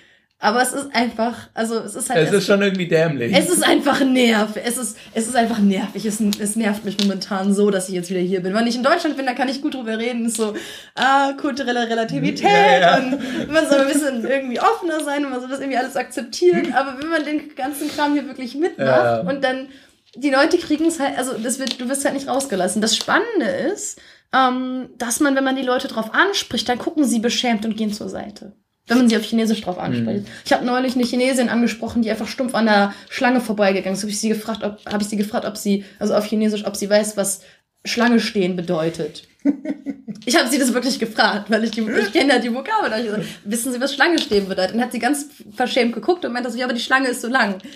Aber es ist einfach, also es ist halt. Es, es ist schon irgendwie dämlich. Es ist einfach nervig. Es ist, es ist einfach nervig. Es, es nervt mich momentan so, dass ich jetzt wieder hier bin. Wenn ich in Deutschland bin, dann kann ich gut drüber reden. Ist so, ah, kulturelle Relativität ja, ja. und man soll ein bisschen irgendwie offener sein und man soll das irgendwie alles akzeptieren. Aber wenn man den ganzen Kram hier wirklich mitmacht ja. und dann die Leute kriegen es halt, also das wird, du wirst halt nicht rausgelassen. Das Spannende ist, ähm, dass man, wenn man die Leute drauf anspricht, dann gucken sie beschämt und gehen zur Seite. Wenn man sie auf Chinesisch drauf anspricht. Mhm. Ich habe neulich eine Chinesin angesprochen, die einfach stumpf an der Schlange vorbeigegangen ist. Habe ich sie gefragt, ob habe ich sie gefragt, ob sie also auf Chinesisch, ob sie weiß, was Schlange stehen bedeutet. [laughs] ich habe sie das wirklich gefragt, weil ich, die, ich kenne ja die Vokabel. Da ich gesagt, [laughs] wissen Sie, was Schlange stehen bedeutet? Und dann hat sie ganz verschämt geguckt und meinte so, ja, aber die Schlange ist so lang. [laughs]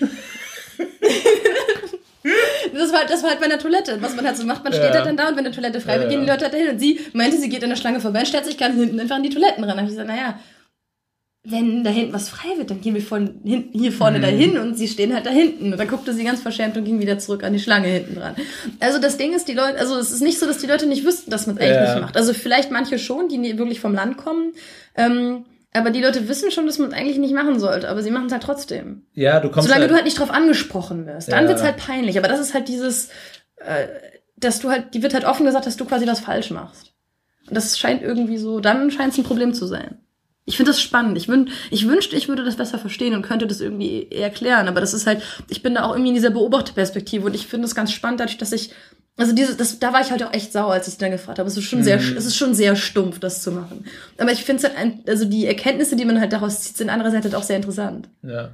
Das war, das war halt bei der Toilette. Was man halt so macht, man steht ja. halt dann da und wenn eine Toilette frei wird, ja, gehen die Leute halt dahin. Und sie meinte, sie geht in der Schlange vorbei und stellt sich ganz hinten einfach in die Toiletten ran. Da habe ich gesagt, naja, wenn da hinten was frei wird, dann gehen wir von hinten hier vorne mhm. dahin und sie stehen halt da hinten. Und dann guckte sie ganz verschämt und ging wieder zurück an die Schlange hinten dran. Also das Ding ist, die Leute, also es ist nicht so, dass die Leute nicht wüssten, dass man es eigentlich ja. nicht macht. Also vielleicht manche schon, die wirklich vom Land kommen. Ähm, aber die Leute wissen schon, dass man es eigentlich nicht machen sollte, aber sie machen es halt trotzdem. Ja, du kommst Solange halt du halt nicht drauf angesprochen wirst, dann ja. wird's halt peinlich. Aber das ist halt dieses, äh, dass du halt, die wird halt offen gesagt, dass du quasi was falsch machst. Und das scheint irgendwie so, dann scheint es ein Problem zu sein. Ich finde das spannend. Ich, wün ich wünschte, ich würde das besser verstehen und könnte das irgendwie erklären. Aber das ist halt, ich bin da auch irgendwie in dieser Beobachterperspektive und ich finde es ganz spannend, dadurch, dass ich, also diese, das, da war ich halt auch echt sauer, als ich dann gefragt habe. Es ist schon mhm. sehr, es ist schon sehr stumpf, das zu machen. Aber ich finde es halt, ein, also die Erkenntnisse, die man halt daraus zieht, sind andererseits halt auch sehr interessant. Ja.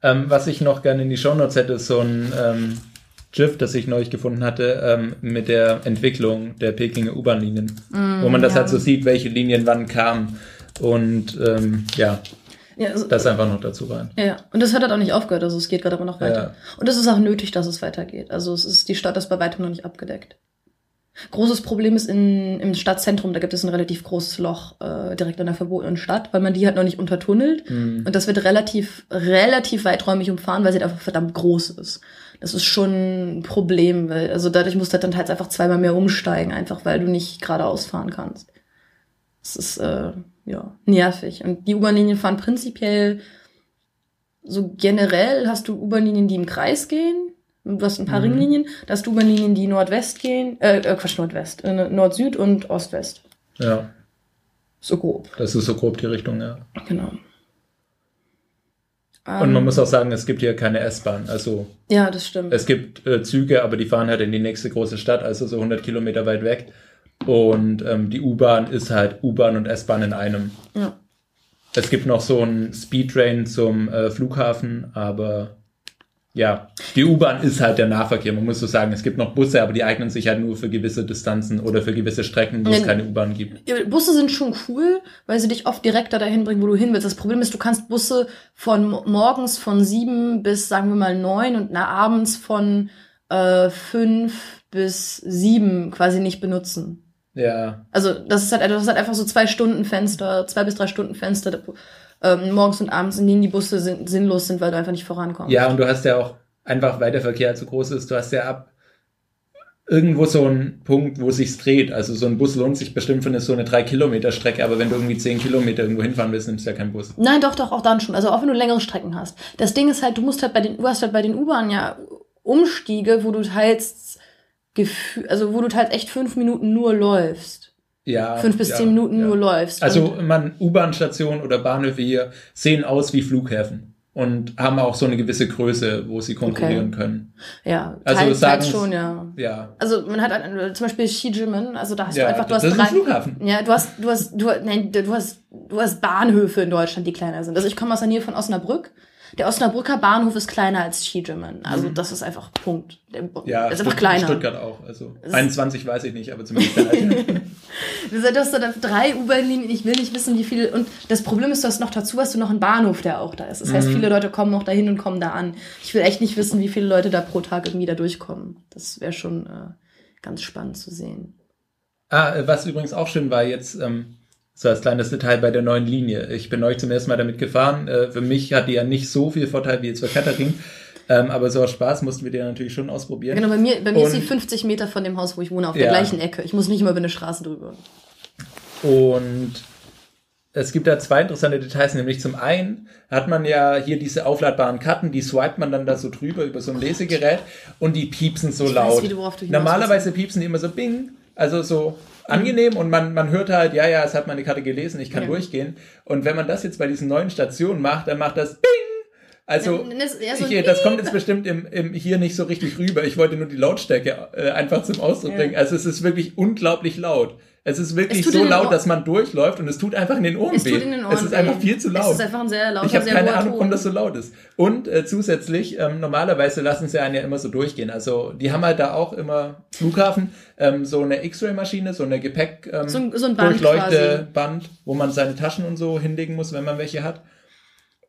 Ähm, was ich noch gerne in die Shownotes hätte, ist so ein ähm, GIF, das ich neulich gefunden hatte, ähm, mit der Entwicklung der Pekinger U-Bahn-Linien. Mm, wo man das ja. halt so sieht, welche Linien wann kamen. Und ähm, ja, ja also, das einfach noch dazu rein. Ja, und das hat halt auch nicht aufgehört, also es geht gerade aber noch weiter. Ja. Und es ist auch nötig, dass es weitergeht. Also es ist, die Stadt ist bei weitem noch nicht abgedeckt. Großes Problem ist in, im Stadtzentrum, da gibt es ein relativ großes Loch äh, direkt an der verbotenen Stadt, weil man die halt noch nicht untertunnelt. Mhm. Und das wird relativ, relativ weiträumig umfahren, weil sie halt einfach verdammt groß ist. Das ist schon ein Problem, weil, also dadurch musst du halt dann halt einfach zweimal mehr umsteigen, einfach weil du nicht geradeaus fahren kannst. Das ist, äh, ja, nervig. Und die U-Bahn-Linien fahren prinzipiell so generell hast du U-Bahn-Linien, die im Kreis gehen. Du hast ein paar mhm. Ringlinien. Da hast du U-Bahn-Linien, die Nordwest gehen, äh, äh Quatsch, Nordwest, äh, Nord-Süd und Ost-West. Ja. So grob. Das ist so grob die Richtung, ja. Genau. Und man um, muss auch sagen, es gibt hier keine S-Bahn. Also ja, das stimmt. Es gibt äh, Züge, aber die fahren halt in die nächste große Stadt, also so 100 Kilometer weit weg. Und ähm, die U-Bahn ist halt U-Bahn und S-Bahn in einem. Ja. Es gibt noch so einen Speedtrain zum äh, Flughafen, aber ja, die U-Bahn ist halt der Nahverkehr. Man muss so sagen, es gibt noch Busse, aber die eignen sich halt nur für gewisse Distanzen oder für gewisse Strecken, wo es keine U-Bahn gibt. Busse sind schon cool, weil sie dich oft direkter dahin bringen, wo du hin willst. Das Problem ist, du kannst Busse von morgens von sieben bis, sagen wir mal, neun und na, abends von äh, fünf bis sieben quasi nicht benutzen. Ja. Also das ist halt, das ist halt einfach so zwei Stunden Fenster, zwei bis drei Stunden Fenster ähm, morgens und abends, in denen die Busse sind, sinnlos sind, weil du einfach nicht vorankommst. Ja, und du hast ja auch einfach, weil der Verkehr zu groß ist, du hast ja ab irgendwo so einen Punkt, wo sich's dreht. Also so ein Bus lohnt sich bestimmt für eine, so eine drei Kilometer Strecke, aber wenn du irgendwie zehn Kilometer irgendwo hinfahren willst, nimmst du ja keinen Bus. Nein, doch, doch, auch dann schon. Also auch wenn du längere Strecken hast. Das Ding ist halt, du musst halt bei den, du hast halt bei den U-Bahnen ja Umstiege, wo du teils Gefühl, also wo du halt echt fünf Minuten nur läufst. Ja. Fünf bis ja, zehn Minuten ja. nur läufst. Also man, U-Bahn-Stationen oder Bahnhöfe hier sehen aus wie Flughäfen und haben auch so eine gewisse Größe, wo sie konkurrieren okay. können. Ja, also teils, sagen schon, ja. ja. Also man hat zum Beispiel Xijimen, also da hast ja, du einfach, du hast drei, Flughafen. Ja, du hast, du hast, du, nein, du hast, du hast Bahnhöfe in Deutschland, die kleiner sind. Also ich komme aus der Nähe von Osnabrück der Osnabrücker Bahnhof ist kleiner als Skijimen. Also mhm. das ist einfach Punkt. Der ja, ist einfach kleiner. Stuttgart auch. Also 21 weiß ich nicht, aber zumindest der Du hast da [laughs] [laughs] drei U-Bahn-Linien, ich will nicht wissen, wie viele. Und das Problem ist, du hast noch dazu hast du noch einen Bahnhof, der auch da ist. Das heißt, mhm. viele Leute kommen noch dahin und kommen da an. Ich will echt nicht wissen, wie viele Leute da pro Tag irgendwie da durchkommen. Das wäre schon äh, ganz spannend zu sehen. Ah, was übrigens auch schön war jetzt, ähm, so als kleines Detail bei der neuen Linie. Ich bin euch zum ersten Mal damit gefahren. Äh, für mich hat die ja nicht so viel Vorteil wie jetzt für Katharin. Ähm, aber so aus Spaß mussten wir die natürlich schon ausprobieren. Genau, bei mir, bei mir ist sie 50 Meter von dem Haus, wo ich wohne, auf der gleichen Ecke. Ich muss nicht mal über eine Straße drüber. Und es gibt da zwei interessante Details, nämlich zum einen hat man ja hier diese aufladbaren Karten, die swipet man dann da so drüber über so ein Lesegerät und die piepsen so ich laut. Weiß, du, Normalerweise piepsen die immer so bing, also so angenehm und man, man hört halt, ja, ja, es hat meine Karte gelesen, ich kann ja. durchgehen. Und wenn man das jetzt bei diesen neuen Stationen macht, dann macht das Bing! Also, ja, so ich, das kommt jetzt bestimmt im, im, hier nicht so richtig rüber. Ich wollte nur die Lautstärke äh, einfach zum Ausdruck bringen. Also es ist wirklich unglaublich laut. Es ist wirklich es so laut, dass man durchläuft und es tut einfach in den Ohren es weh. Tut in den Ohren es ist einfach viel zu laut. Es ist einfach ein sehr lauter, Ich habe keine Ahnung, warum das so laut ist. Und äh, zusätzlich, ähm, normalerweise lassen sie einen ja immer so durchgehen. Also die haben halt da auch immer Flughafen, ähm, so eine X-Ray-Maschine, so eine Gepäck ähm, so, so ein Band Durchleuchteband, wo man seine Taschen und so hinlegen muss, wenn man welche hat.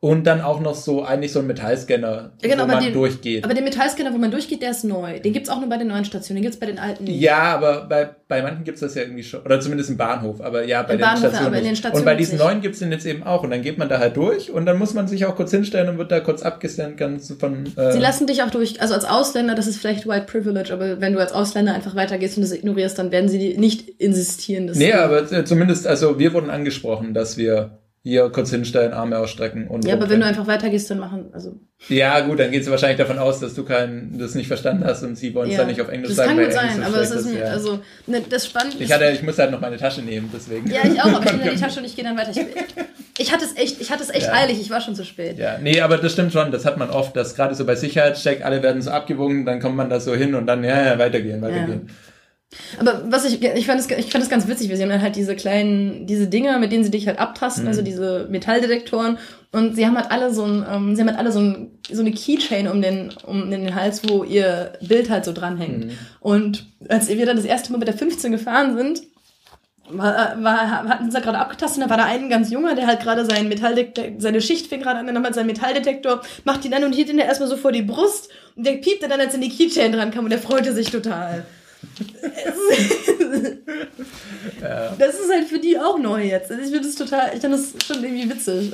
Und dann auch noch so, eigentlich so ein Metallscanner, genau, wo man den- durchgeht. Aber den Metallscanner, wo man durchgeht, der ist neu. Den gibt's auch nur bei den neuen Stationen, den gibt's bei den alten nicht. Ja, aber bei, bei manchen gibt's das ja irgendwie schon. Oder zumindest im Bahnhof. Aber ja, bei Im den Bahnhof, ja, Stationen. aber in den. Stationen und bei diesen nicht. neuen gibt's den jetzt eben auch. Und dann geht man da halt durch und dann muss man sich auch kurz hinstellen und wird da kurz abgescannt, ganz von. Äh, Sie lassen dich auch durch, also als Ausländer, das ist vielleicht White Privilege, aber wenn du als Ausländer einfach weitergehst und das ignorierst, dann werden sie nicht insistieren. Dass Nee, aber äh, zumindest, also wir wurden angesprochen, dass wir hier kurz hinstellen, Arme ausstrecken und. Ja, aber wenn du rumrennen. einfach weitergehst, dann machen, also. Ja, gut, dann geht sie wahrscheinlich davon aus, dass du kein, das nicht verstanden hast und sie wollen es ja. dann nicht auf Englisch das sagen. kann weil gut sein, aber es ist mir, ja. also, ne, das Spannende Ich hatte, ich musste halt noch meine Tasche nehmen, deswegen. Ja, ich auch, aber ich nehme die [laughs] Tasche und ich gehe dann weiter. Ich, ich hatte es echt, ich hatte es echt Ja. eilig, ich war schon zu spät. Ja, nee, aber das stimmt schon, das hat man oft, dass gerade so bei Sicherheitscheck, alle werden so abgewogen, dann kommt man da so hin und dann, ja, ja, weitergehen, weitergehen. Aber was ich, ich fand es, ich fand ganz witzig, wir sehen dann halt diese kleinen, diese Dinger, mit denen sie dich halt abtasten, also diese Metalldetektoren. Und sie haben halt alle so ein, ähm, sie haben halt alle so, ein, so eine Keychain um den, um den Hals, wo ihr Bild halt so dranhängt. Und als wir dann das erste Mal mit der 15 gefahren sind, war, war, hatten sie gerade abgetastet, und da war da ein ganz junger, der halt gerade seinen Metalldetektor, seine Schicht fing gerade an, dann hat seinen Metalldetektor, macht ihn an und hielt ihn erstmal so vor die Brust und der piepte dann, als in die Keychain dran kam und der freute sich total. Das ist halt für die auch neu jetzt. Also ich finde das total, ich finde das schon irgendwie witzig.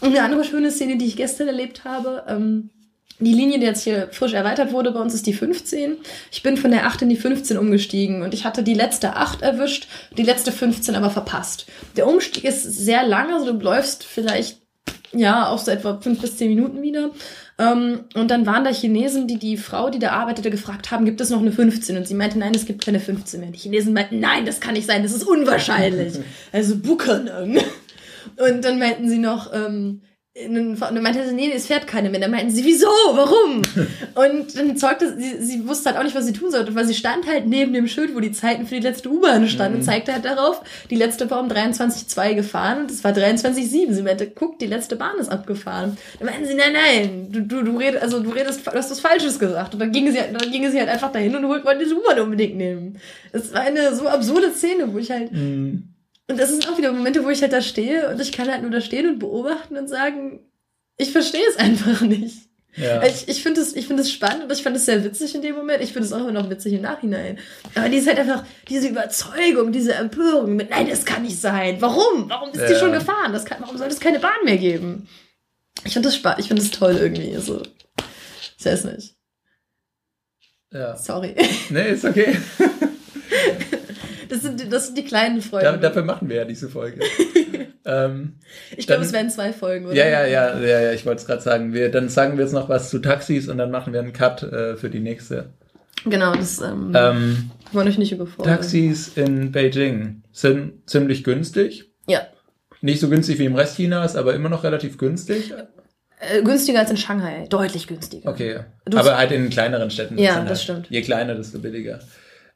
Und eine andere schöne Szene, die ich gestern erlebt habe, ähm, die Linie, die jetzt hier frisch erweitert wurde bei uns, ist die 15. Ich bin von der 8 in die 15 umgestiegen und ich hatte die letzte 8 erwischt, die letzte 15 aber verpasst. Der Umstieg ist sehr lang, also du läufst vielleicht, ja, auch so etwa 5 bis 10 Minuten wieder. Ähm, und dann waren da Chinesen, die die Frau, die da arbeitete, gefragt haben, gibt es noch eine 15? Und sie meinte, nein, es gibt keine 15 mehr. Die Chinesen meinten, nein, das kann nicht sein, das ist unwahrscheinlich. [laughs] also Buchanan. Und dann meinten sie noch, ähm, und dann meinte sie, nee, es fährt keine mehr. Dann meinten sie, wieso? Warum? [laughs] Und dann zeugte sie, sie wusste halt auch nicht, was sie tun sollte, weil sie stand halt neben dem Schild, wo die Zeiten für die letzte U-Bahn standen und zeigte halt darauf, die letzte war um 23.2 gefahren und es war 23.7. Sie meinte, guck, die letzte Bahn ist abgefahren. Dann meinten sie, nein, nein, du, du, du redest, also du redest, du hast was Falsches gesagt. Und dann gingen sie, halt- dann gingen sie halt einfach dahin und wollten diese U-Bahn unbedingt nehmen. Es war eine so absurde Szene, wo ich halt, Mhm. Und das sind auch wieder Momente, wo ich halt da stehe und ich kann halt nur da stehen und beobachten und sagen, ich verstehe es [laughs] einfach nicht. Ja. Ich, ich finde es es spannend und ich fand es sehr witzig in dem Moment. Ich finde es auch immer noch witzig im Nachhinein. Aber die ist halt einfach diese Überzeugung, diese Empörung mit, nein, das kann nicht sein. Warum? Warum ist die Ja. schon gefahren? Das kann, warum soll es keine Bahn mehr geben? Ich finde das spannend. Ich finde es toll irgendwie. So. Ich weiß nicht. ja. Sorry. Nee, ist okay. [laughs] Das sind, die- das sind die kleinen Da, Freunde. dafür machen wir ja diese Folge. [laughs] ähm, ich glaube, es werden zwei Folgen, oder? ja, ja, ja, ja, ja, ich wollte es gerade sagen. Wir, dann sagen wir jetzt noch was zu Taxis und dann machen wir einen Cut äh, für die nächste. Genau, das ähm, Ähm, wollen euch nicht überfordern. Taxis in Beijing sind ziemlich günstig. Ja. Nicht so günstig wie im Rest Chinas, aber immer noch relativ günstig. Äh, günstiger als in Shanghai. Deutlich günstiger. Okay. Du- aber halt in kleineren Städten. Ja, das halt, stimmt. Je kleiner, desto billiger.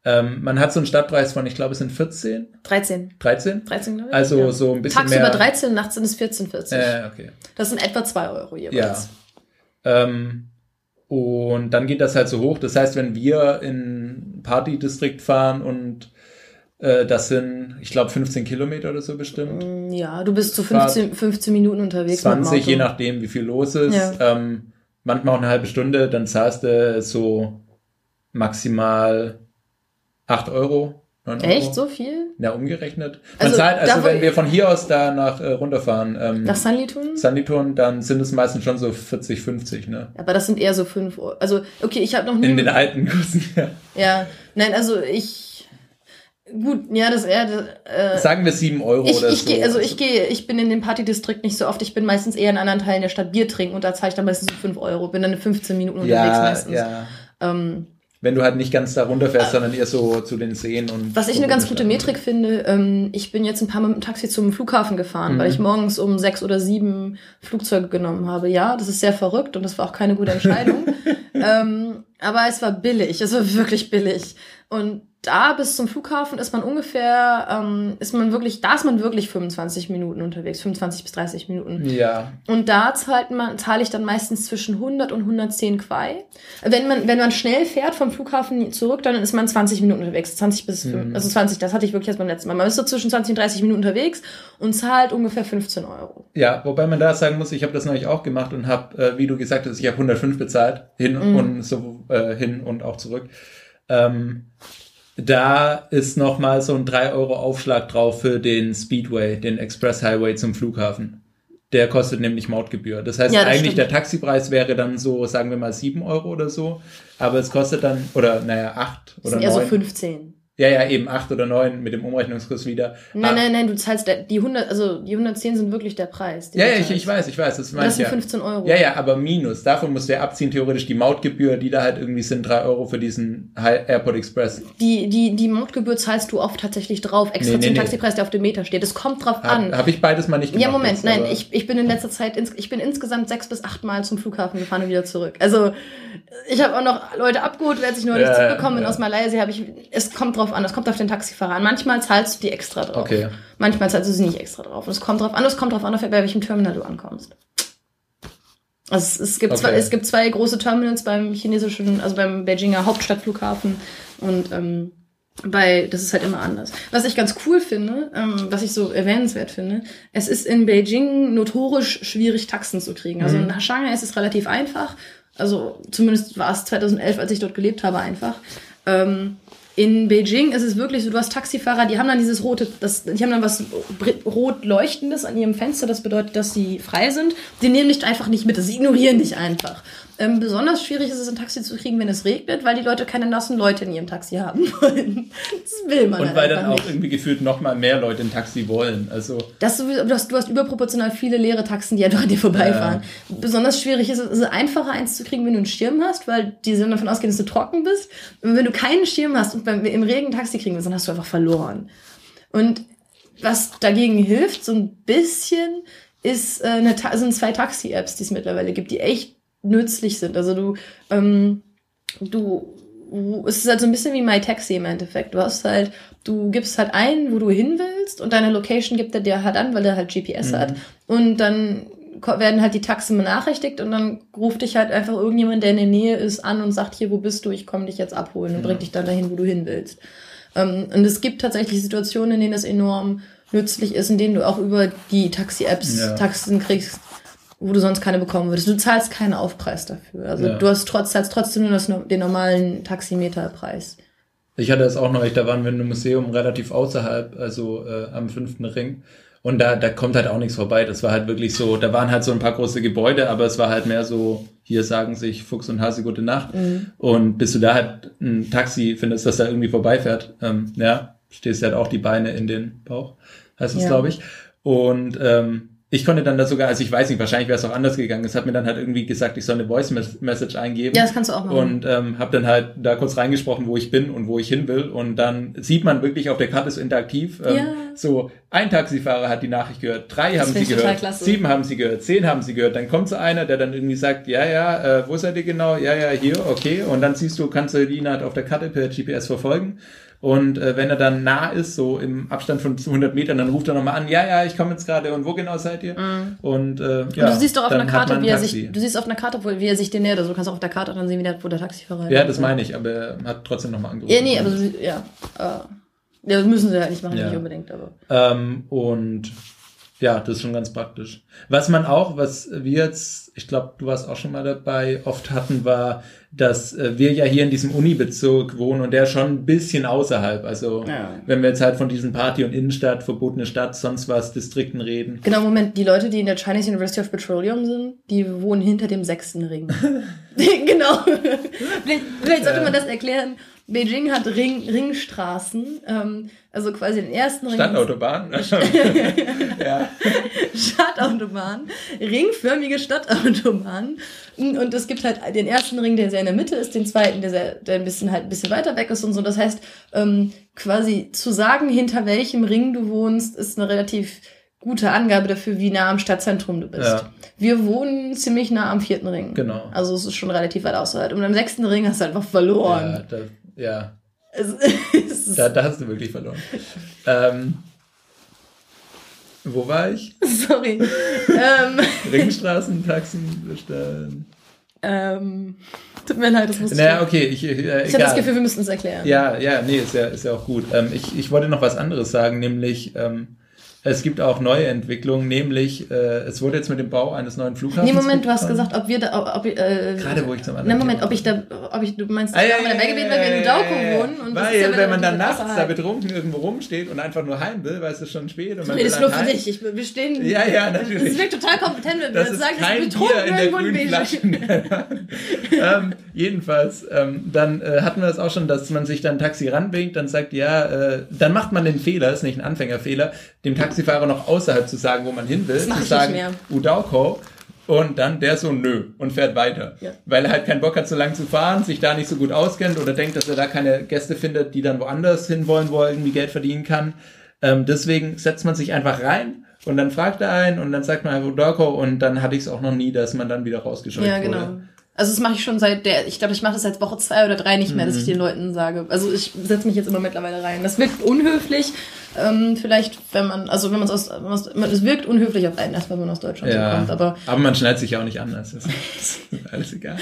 Ähm, man hat so einen Stadtpreis von, ich glaube, es sind 14, 13. 13. 13, glaube ich. Also ja. so ein bisschen Tagsüber mehr. 13, nachts sind es 14, 40. Äh, okay. Das sind etwa 2 Euro Ja. jeweils. Ähm, und dann geht das halt so hoch. Das heißt, wenn wir in Partydistrikt fahren und äh, das sind, ich glaube, 15 Kilometer oder so bestimmt. Ja, du bist so 15, 15 Minuten unterwegs. mit dem 20, Auto. je nachdem, wie viel los ist. Ja. Ähm, manchmal auch eine halbe Stunde, dann zahlst du so maximal 8 Euro. 9 Euro. Echt? So viel? Ja, umgerechnet. Man Also, zahlt, also wenn wir von hier aus da nach äh, runterfahren, ähm, Nach Sanlitun? Sanditon, dann sind es meistens schon so 40, 50, ne? Aber das sind eher so 5 Euro. Also, okay, ich habe noch nie. In den alten Kursen, [laughs] ja. ja, nein, also ich. Gut, ja, das eher. Äh, Sagen wir 7 Euro ich, oder ich so. gehe, also ich gehe, ich bin in dem Partydistrikt nicht so oft. Ich bin meistens eher in anderen Teilen der Stadt Bier trinken und da zahle ich dann meistens so 5 Euro. Bin dann 15 Minuten unterwegs ja, meistens. ja. Ähm, Wenn du halt nicht ganz da runterfährst, sondern eher so zu den Seen und. Was ich eine ganz gute. Metrik finde, ähm, ich bin jetzt ein paar Mal mit dem Taxi zum Flughafen gefahren, Mhm. weil ich morgens um sechs oder sieben Flugzeuge genommen habe. Ja, das ist sehr verrückt und das war auch keine gute Entscheidung. [laughs] ähm, aber es war billig, es war wirklich billig. Und da bis zum Flughafen ist man ungefähr, ähm, ist man wirklich, da ist man wirklich 25 Minuten unterwegs, 25 bis 30 Minuten. Ja. Und da zahlt man, zahle ich dann meistens zwischen 100 und 110 Quai. Wenn man, wenn man schnell fährt vom Flughafen zurück, dann ist man 20 Minuten unterwegs, 20 bis, mhm. also 20, das hatte ich wirklich erst beim letzten Mal. Man ist so zwischen 20 und 30 Minuten unterwegs und zahlt ungefähr 15 Euro. Ja, wobei man da sagen muss, ich habe das neulich auch gemacht und habe, äh, wie du gesagt hast, ich habe 105 bezahlt, hin mhm. und so äh, hin und auch zurück. Ähm, da ist nochmal so ein 3 Euro Aufschlag drauf für den Speedway, den Express Highway zum Flughafen. Der kostet nämlich Mautgebühr. Das heißt, ja, das eigentlich stimmt. der Taxipreis wäre dann so, sagen wir mal, 7 Euro oder so. Aber es kostet dann, oder naja, 8 oder 9. Eher so 15. Ja, ja, eben acht oder neun mit dem Umrechnungskurs wieder. Nein, ah. nein, nein, du zahlst die 100, also die 110 sind wirklich der Preis. Ja, ja, ich, ich weiß, ich weiß. Das, das sind ja. 15 Euro. Ja, ja, aber minus. Davon musst du ja abziehen, theoretisch die Mautgebühr, die da halt irgendwie sind, drei Euro für diesen Airport Express. Die, die, die Mautgebühr zahlst du oft tatsächlich drauf, extra nee, zum nee, Taxipreis, der auf dem Meter steht. Es kommt drauf hab, an. Habe ich beides mal nicht gemacht. Ja, Moment, jetzt, nein, ich, ich bin in letzter Zeit, ins, ich bin insgesamt sechs bis acht Mal zum Flughafen gefahren und wieder zurück. Also, ich habe auch noch Leute abgeholt, als ich neulich ja, zurückgekommen bin ja. aus Malaysia, habe ich, es kommt drauf an, es kommt auf den Taxi Taxifahrer an. Manchmal zahlst du die extra drauf. Okay. Manchmal zahlst du sie nicht extra drauf. Und es kommt drauf an, es kommt drauf an, bei welchem Terminal du ankommst. Also es, es gibt okay. zwei, es gibt zwei große Terminals beim chinesischen, also beim Beijinger Hauptstadtflughafen und ähm, bei, das ist halt immer anders. Was ich ganz cool finde, ähm, was ich so erwähnenswert finde, es ist in Beijing notorisch schwierig, Taxen zu kriegen. Also mhm. in Shanghai ist es relativ einfach. Also zumindest war es 2011, als ich dort gelebt habe, einfach. Ähm, in Beijing ist es wirklich so, du hast Taxifahrer, die haben dann dieses rote, das, die haben dann was rot leuchtendes an ihrem Fenster, das bedeutet, dass sie frei sind. Die nehmen dich einfach nicht mit, sie ignorieren dich einfach. Ähm, besonders schwierig ist es, ein Taxi zu kriegen, wenn es regnet, weil die Leute keine nassen Leute in ihrem Taxi haben [laughs] wollen. Das will man Und halt weil dann auch nicht. irgendwie gefühlt noch mal mehr Leute ein Taxi wollen. Also das du, hast, du hast überproportional viele leere Taxen, die einfach an dir vorbeifahren. Ja. Besonders schwierig ist es, ist einfacher eins zu kriegen, wenn du einen Schirm hast, weil die sind davon ausgehen, dass du trocken bist. Und wenn du keinen Schirm hast und beim, im Regen Taxi kriegen willst, dann hast du einfach verloren. Und was dagegen hilft, so ein bisschen, ist äh, eine, sind zwei Taxi-Apps, die es mittlerweile gibt, die echt nützlich sind. Also du, ähm, du, es ist halt so ein bisschen wie MyTaxi im Endeffekt. Du hast halt, du gibst halt ein, wo du hin willst und deine Location gibt er dir halt an, weil er halt GPS mhm. hat. Und dann werden halt die Taxen benachrichtigt und dann ruft dich halt einfach irgendjemand, der in der Nähe ist, an und sagt, hier, wo bist du? Ich komme dich jetzt abholen und ja. bringt dich dann dahin, wo du hin willst. Ähm, und es gibt tatsächlich Situationen, in denen das enorm nützlich ist, in denen du auch über die Taxi-Apps ja. Taxen kriegst, wo du sonst keine bekommen würdest. Du zahlst keinen Aufpreis dafür. Also ja. du hast trotz, zahlst trotzdem nur das, den normalen Taximeterpreis. Ich hatte es auch noch, da waren wir in einem Museum relativ außerhalb, also äh, am fünften Ring. Und da, da kommt halt auch nichts vorbei. Das war halt wirklich so, da waren halt so ein paar große Gebäude, aber es war halt mehr so, hier sagen sich Fuchs und Hase gute Nacht. Mhm. Und bis du da halt ein Taxi findest, das da irgendwie vorbeifährt, ähm, ja, stehst halt auch die Beine in den Bauch, heißt es, ja. glaube ich. Und ähm, ich konnte dann da sogar, also ich weiß nicht, wahrscheinlich wäre es auch anders gegangen. Es hat mir dann halt irgendwie gesagt, ich soll eine Voice Message eingeben. Ja, das kannst du auch machen. Und ähm, habe dann halt da kurz reingesprochen, wo ich bin und wo ich hin will. Und dann sieht man wirklich auf der Karte so interaktiv, ähm, ja. so ein Taxifahrer hat die Nachricht gehört, drei das haben sie gehört, sieben haben sie gehört, zehn haben sie gehört. Dann kommt so einer, der dann irgendwie sagt, ja, ja, äh, wo seid ihr genau? Ja, ja, hier, okay. Und dann siehst du, kannst du ihn halt auf der Karte per GPS verfolgen. Und äh, wenn er dann nah ist, so im Abstand von 100 Metern, dann ruft er nochmal an, ja, ja, ich komme jetzt gerade und wo genau seid ihr? Mm. Und, äh, ja, und du siehst doch auf einer Karte, wie er sich, du siehst auf einer Karte, wie er sich den nähert, also du kannst auch auf der Karte dann sehen, wie der, wo der Taxifahrer ist. Ja, das meine ich, aber er hat trotzdem nochmal angerufen. Ja, nee, aber ja, äh, ja, müssen sie halt nicht machen, ja. nicht unbedingt, aber. Ähm, und ja, das ist schon ganz praktisch. Was man auch, was wir jetzt, ich glaube, du warst auch schon mal dabei, oft hatten, war, dass äh, wir ja hier in diesem Unibezirk wohnen und der schon ein bisschen außerhalb. Also ja. wenn wir jetzt halt von diesen Party- und Innenstadt, verbotene Stadt, sonst was, Distrikten reden. Genau, Moment, die Leute, die in der Chinese University of Petroleum sind, die wohnen hinter dem sechsten Ring. [laughs] [laughs] genau. vielleicht, vielleicht sollte man das erklären. Beijing hat Ring, Ringstraßen, ähm, also quasi den ersten Ring. Stadtautobahn. [laughs] ja. Stadtautobahn, ringförmige Stadtautobahn. Und es gibt halt den ersten Ring, der sehr in der Mitte ist, den zweiten, der, sehr, der ein bisschen halt ein bisschen weiter weg ist und so. Das heißt, ähm, quasi zu sagen, hinter welchem Ring du wohnst, ist eine relativ gute Angabe dafür, wie nah am Stadtzentrum du bist. Ja. Wir wohnen ziemlich nah am vierten Ring. Genau. Also es ist schon relativ weit außerhalb. Und am sechsten Ring hast du einfach verloren. Ja, da, ja. [laughs] da, da hast du wirklich verloren. Ähm, wo war ich? [laughs] Sorry. ähm, Ringstraßen, Taxen bestellen. Ähm, tut mir leid, das muss Naja, okay, ich, äh, Ich habe das Gefühl, wir müssen es erklären. Ja, ja, nee, ist ja, ist ja auch gut. Ähm, ich, ich wollte noch was anderes sagen, nämlich ähm, es gibt auch neue Entwicklungen, nämlich äh, es wurde jetzt mit dem Bau eines neuen Flughafens. Nee, Moment, du hast gesagt, ob wir da, ob, äh, Gerade wo ich zum anderen. Moment, Thema- ob ich da, ob ich, du meinst, Ah, ja, ja, dabei gewesen, weil wir in ja. wohnen. Und Weil, ja wenn man dann nachts da betrunken irgendwo rumsteht und einfach nur heim will, weil es ist schon spät und man Nee, das ist nur für dich. Ich, wir stehen. Ja, ja, natürlich. Das wirkt total kompetent, wenn wir Das sagen, dass wir betrunken in der irgendwo. Flasche. [laughs] ähm, jedenfalls, ähm, dann äh, hatten wir das auch schon, dass man sich dann ein Taxi ranwinkt, dann sagt, ja, äh, dann macht man den Fehler, ist nicht ein Anfängerfehler, dem Taxifahrer noch außerhalb zu sagen, wo man hin will, zu sagen. Udauko. Und dann der so nö und fährt weiter. Ja. Weil er halt keinen Bock hat, so lang zu fahren, sich da nicht so gut auskennt oder denkt, dass er da keine Gäste findet, die dann woanders hinwollen, wo er irgendwie Geld verdienen kann. Ähm, deswegen setzt man sich einfach rein und dann fragt er einen und dann sagt man einfach Udauko und dann hatte ich es auch noch nie, dass man dann wieder rausgescheucht Ja, wurde. genau. Also das mache ich schon seit der, ich glaube, ich mache das seit Woche zwei oder drei nicht mehr, dass ich Mhm. den Leuten sage. Also ich setze mich jetzt immer mittlerweile rein. Das wirkt unhöflich. Ähm, vielleicht, wenn man, also wenn man es aus, man's- es wirkt unhöflich auf einen, erst wenn man aus Deutschland Ja, kommt. Aber aber man schneidet sich ja auch nicht an, das ist [laughs] alles egal.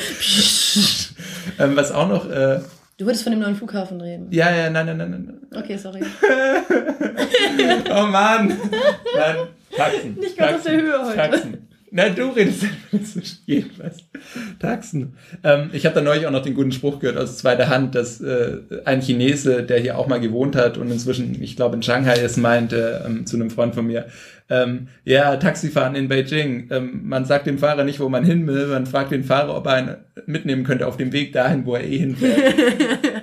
[laughs] ähm, was auch noch, äh, du würdest von dem neuen Flughafen reden. ja, ja, nein, nein, nein, nein. Okay, sorry. [laughs] Oh Mann! Nein, Taxen. Nicht ganz auf der Höhe heute. Taxen. Na, du redest jedenfalls. [laughs] Taxen. Ähm, ich habe da neulich auch noch den guten Spruch gehört aus zweiter Hand, dass äh, ein Chinese, der hier auch mal gewohnt hat und inzwischen, ich glaube, in Shanghai ist, meinte ähm, zu einem Freund von mir, ähm, ja, Taxifahren in Beijing. Ähm, man sagt dem Fahrer nicht, wo man hin will, man fragt den Fahrer, ob er einen mitnehmen könnte auf dem Weg dahin, wo er eh hinfährt. [laughs]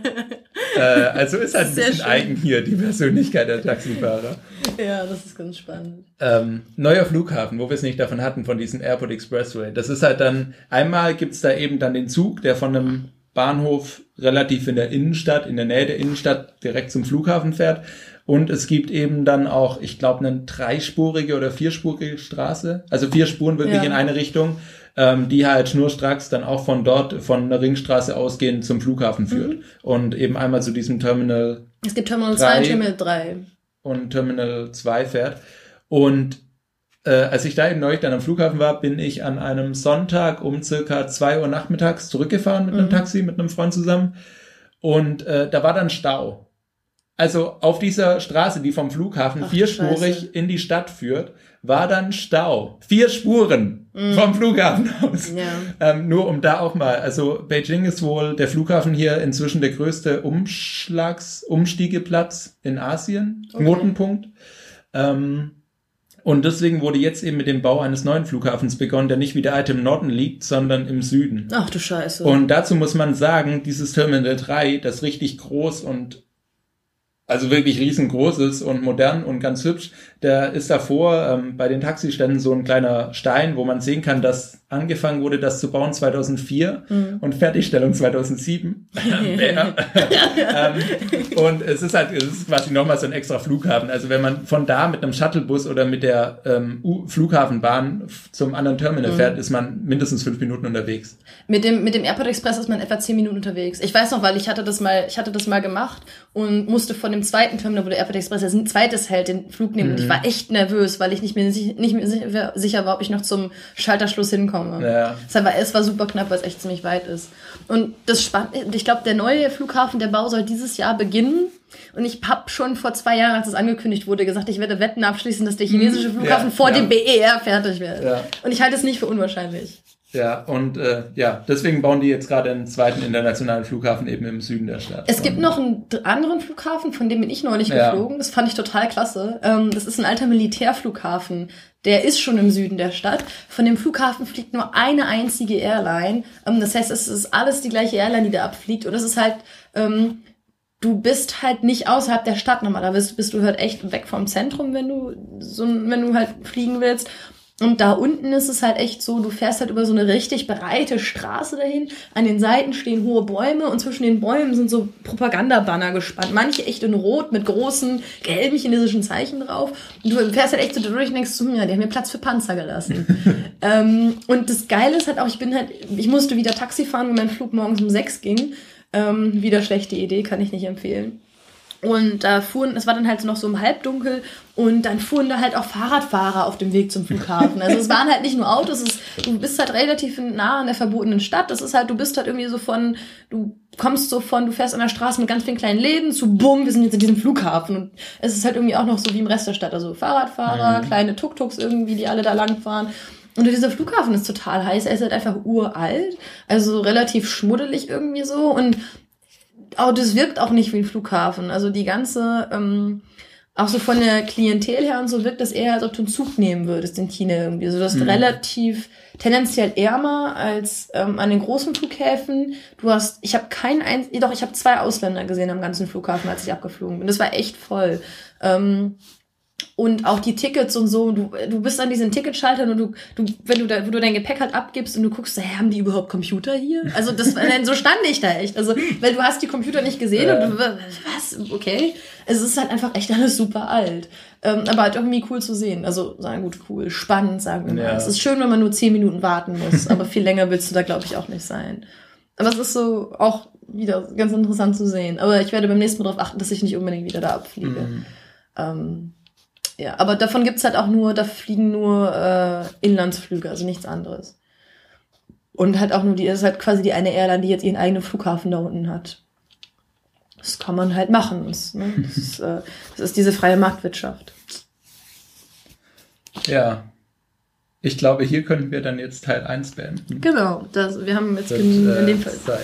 äh, also ist halt ein Sehr bisschen schön. eigen hier, die Persönlichkeit der Taxifahrer. ja, das ist ganz spannend. Ähm, neuer Flughafen, wo wir es nicht davon hatten, von diesem Airport Expressway. Das ist halt dann, einmal gibt's da eben dann den Zug, der von einem Bahnhof relativ in der Innenstadt, in der Nähe der Innenstadt direkt zum Flughafen fährt. Und es gibt eben dann auch, ich glaube, eine dreispurige oder vierspurige Straße, also vier Spuren wirklich Ja. in eine Richtung, ähm, die halt schnurstracks dann auch von dort, von der Ringstraße ausgehend zum Flughafen führt. Und eben einmal zu diesem Terminal Es gibt Terminal Drei. 2 und Terminal 3. und Terminal 2 fährt. Und äh, als ich da eben neulich dann am Flughafen war, bin ich an einem Sonntag um circa 2 Uhr nachmittags zurückgefahren mit einem Mhm. Taxi, mit einem Freund zusammen. Und äh, da war dann Stau. Also auf dieser Straße, die vom Flughafen Ach, vierspurig in die Stadt führt, war dann Stau. Vier Spuren vom Flughafen aus. Ja. Ähm, nur um da auch mal, also Beijing ist wohl der Flughafen hier inzwischen der größte Umschlags, Umstiegeplatz in Asien, Okay. Knotenpunkt. Ähm, und deswegen wurde jetzt eben mit dem Bau eines neuen Flughafens begonnen, der nicht wie der alte im Norden liegt, sondern im Süden. Ach du Scheiße. Und dazu muss man sagen, dieses Terminal 3, das richtig groß und also wirklich riesengroß ist und modern und ganz hübsch, da ist davor ähm, bei den Taxiständen so ein kleiner Stein, wo man sehen kann, dass angefangen wurde, das zu bauen 2004 Mhm. und Fertigstellung 2007. [laughs] Ja. ähm, und es ist halt, es ist quasi nochmal so ein extra Flughafen. Also wenn man von da mit einem Shuttlebus oder mit der ähm, Flughafenbahn zum anderen Terminal fährt, ist man mindestens fünf Minuten unterwegs. Mit dem, mit dem Airport Express ist man etwa 10 Minuten unterwegs. Ich weiß noch, weil ich hatte das mal, ich hatte das mal gemacht und musste von dem zweiten Terminal, wo der Airport Express ist, ein zweites hält, den Flug nehmen. Und ich war echt nervös, weil ich nicht mehr, nicht mehr sicher, war, ob ich noch zum Schalterschluss hinkomme. Ja. Es war, es war super knapp, weil es echt ziemlich weit ist. Und das Spannende, ich glaube, der neue Flughafen, der Bau soll dieses Jahr beginnen. Und ich habe schon vor zwei Jahren, als es angekündigt wurde, gesagt, ich werde Wetten abschließen, dass der chinesische Flughafen Ja, vor ja. dem BER fertig wird. Ja. Und ich halte es nicht für unwahrscheinlich. Ja, und äh, ja, deswegen bauen die jetzt gerade einen zweiten internationalen Flughafen eben im Süden der Stadt. Es gibt Und- noch einen anderen Flughafen, von dem bin ich neulich Ja. geflogen. Das fand ich total klasse. Ähm, das ist ein alter Militärflughafen. Der ist schon im Süden der Stadt. Von dem Flughafen fliegt nur eine einzige Airline. Ähm, das heißt, es ist alles die gleiche Airline, die da abfliegt. Und das ist halt, ähm, du bist halt nicht außerhalb der Stadt normalerweise. Bist du halt echt weg vom Zentrum, wenn du so, wenn du halt fliegen willst. Und da unten ist es halt echt so, du fährst halt über so eine richtig breite Straße dahin. An den Seiten stehen hohe Bäume und zwischen den Bäumen sind so Propagandabanner gespannt. Manche echt in Rot mit großen gelben chinesischen Zeichen drauf. Und du fährst halt echt so durch und denkst, so, hm, ja, die haben mir Platz für Panzer gelassen. [laughs] ähm, und das Geile ist halt auch, ich bin halt, ich musste wieder Taxi fahren, weil mein Flug morgens um sechs ging. Ähm, wieder schlechte Idee, kann ich nicht empfehlen. Und da fuhren, es war dann halt noch so im Halbdunkel und dann fuhren da halt auch Fahrradfahrer auf dem Weg zum Flughafen. Also es waren halt nicht nur Autos, es, du bist halt relativ nah an der verbotenen Stadt. Das ist halt, du bist halt irgendwie so von, du kommst so von, du fährst an der Straße mit ganz vielen kleinen Läden zu bumm, wir sind jetzt in diesem Flughafen. Und es ist halt irgendwie auch noch so wie im Rest der Stadt. Also Fahrradfahrer, mhm. kleine Tuk-Tuks irgendwie, die alle da lang fahren. Und dieser Flughafen ist total heiß. Er ist halt einfach uralt, also relativ schmuddelig irgendwie so. Und oh, das wirkt auch nicht wie ein Flughafen. Also die ganze, ähm, auch so von der Klientel her und so wirkt das eher, als ob du einen Zug nehmen würdest in China irgendwie. So, das ist mhm. relativ tendenziell ärmer als ähm, an den großen Flughäfen. Du hast, ich habe keinen ein, doch ich habe zwei Ausländer gesehen am ganzen Flughafen, als ich abgeflogen bin. Das war echt voll. Ähm, und auch die Tickets und so, du, du bist an diesen Ticketschaltern und du, du, wenn du da, wo du dein Gepäck halt abgibst und du guckst, hey, haben die überhaupt Computer hier? Also das, [laughs] so stand ich da echt. Also, weil du hast die Computer nicht gesehen ja. und du, was, okay. Es ist halt einfach echt alles super alt. Ähm, aber halt irgendwie cool zu sehen. Also, sagen gut, cool, spannend, sagen wir mal. Ja. Es ist schön, wenn man nur zehn Minuten warten muss, aber viel länger willst du da, glaube ich, auch nicht sein. Aber es ist so auch wieder ganz interessant zu sehen. Aber ich werde beim nächsten Mal darauf achten, dass ich nicht unbedingt wieder da abfliege. Mhm. Ähm, ja, aber davon gibt's halt auch nur, da fliegen nur äh, Inlandsflüge, also nichts anderes. Und halt auch nur die, das ist halt quasi die eine Airline, die jetzt ihren eigenen Flughafen da unten hat. Das kann man halt machen. Das, ne? das, ist, äh, das ist diese freie Marktwirtschaft. Ja. Ich glaube, hier können wir dann jetzt Teil 1 beenden. Genau, das, wir haben jetzt das, in, in dem Fall Zeit.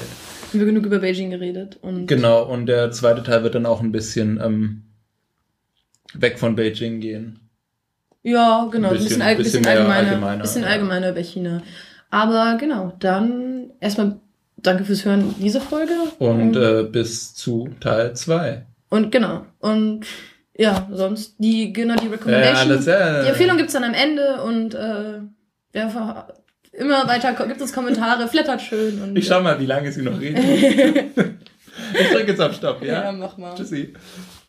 haben wir genug über Beijing geredet. Und genau, und der zweite Teil wird dann auch ein bisschen ähm, weg von Beijing gehen. Ja, genau, ein bisschen, ein bisschen, bisschen allgemeiner, allgemeiner, bisschen ja. allgemeiner über China. Aber genau, dann erstmal danke fürs Hören diese Folge. Und, äh, bis zu Teil 2. Und genau, und ja, sonst die, genau, die Recommendation. Ja, alles, ja, die Empfehlung gibt's dann am Ende und äh, ja, immer weiter gibt es Kommentare, flattert schön. Und, ich schau mal, wie lange sie noch reden. [laughs] ich drücke jetzt auf Stopp, ja? Ja, mach mal. Tschüssi.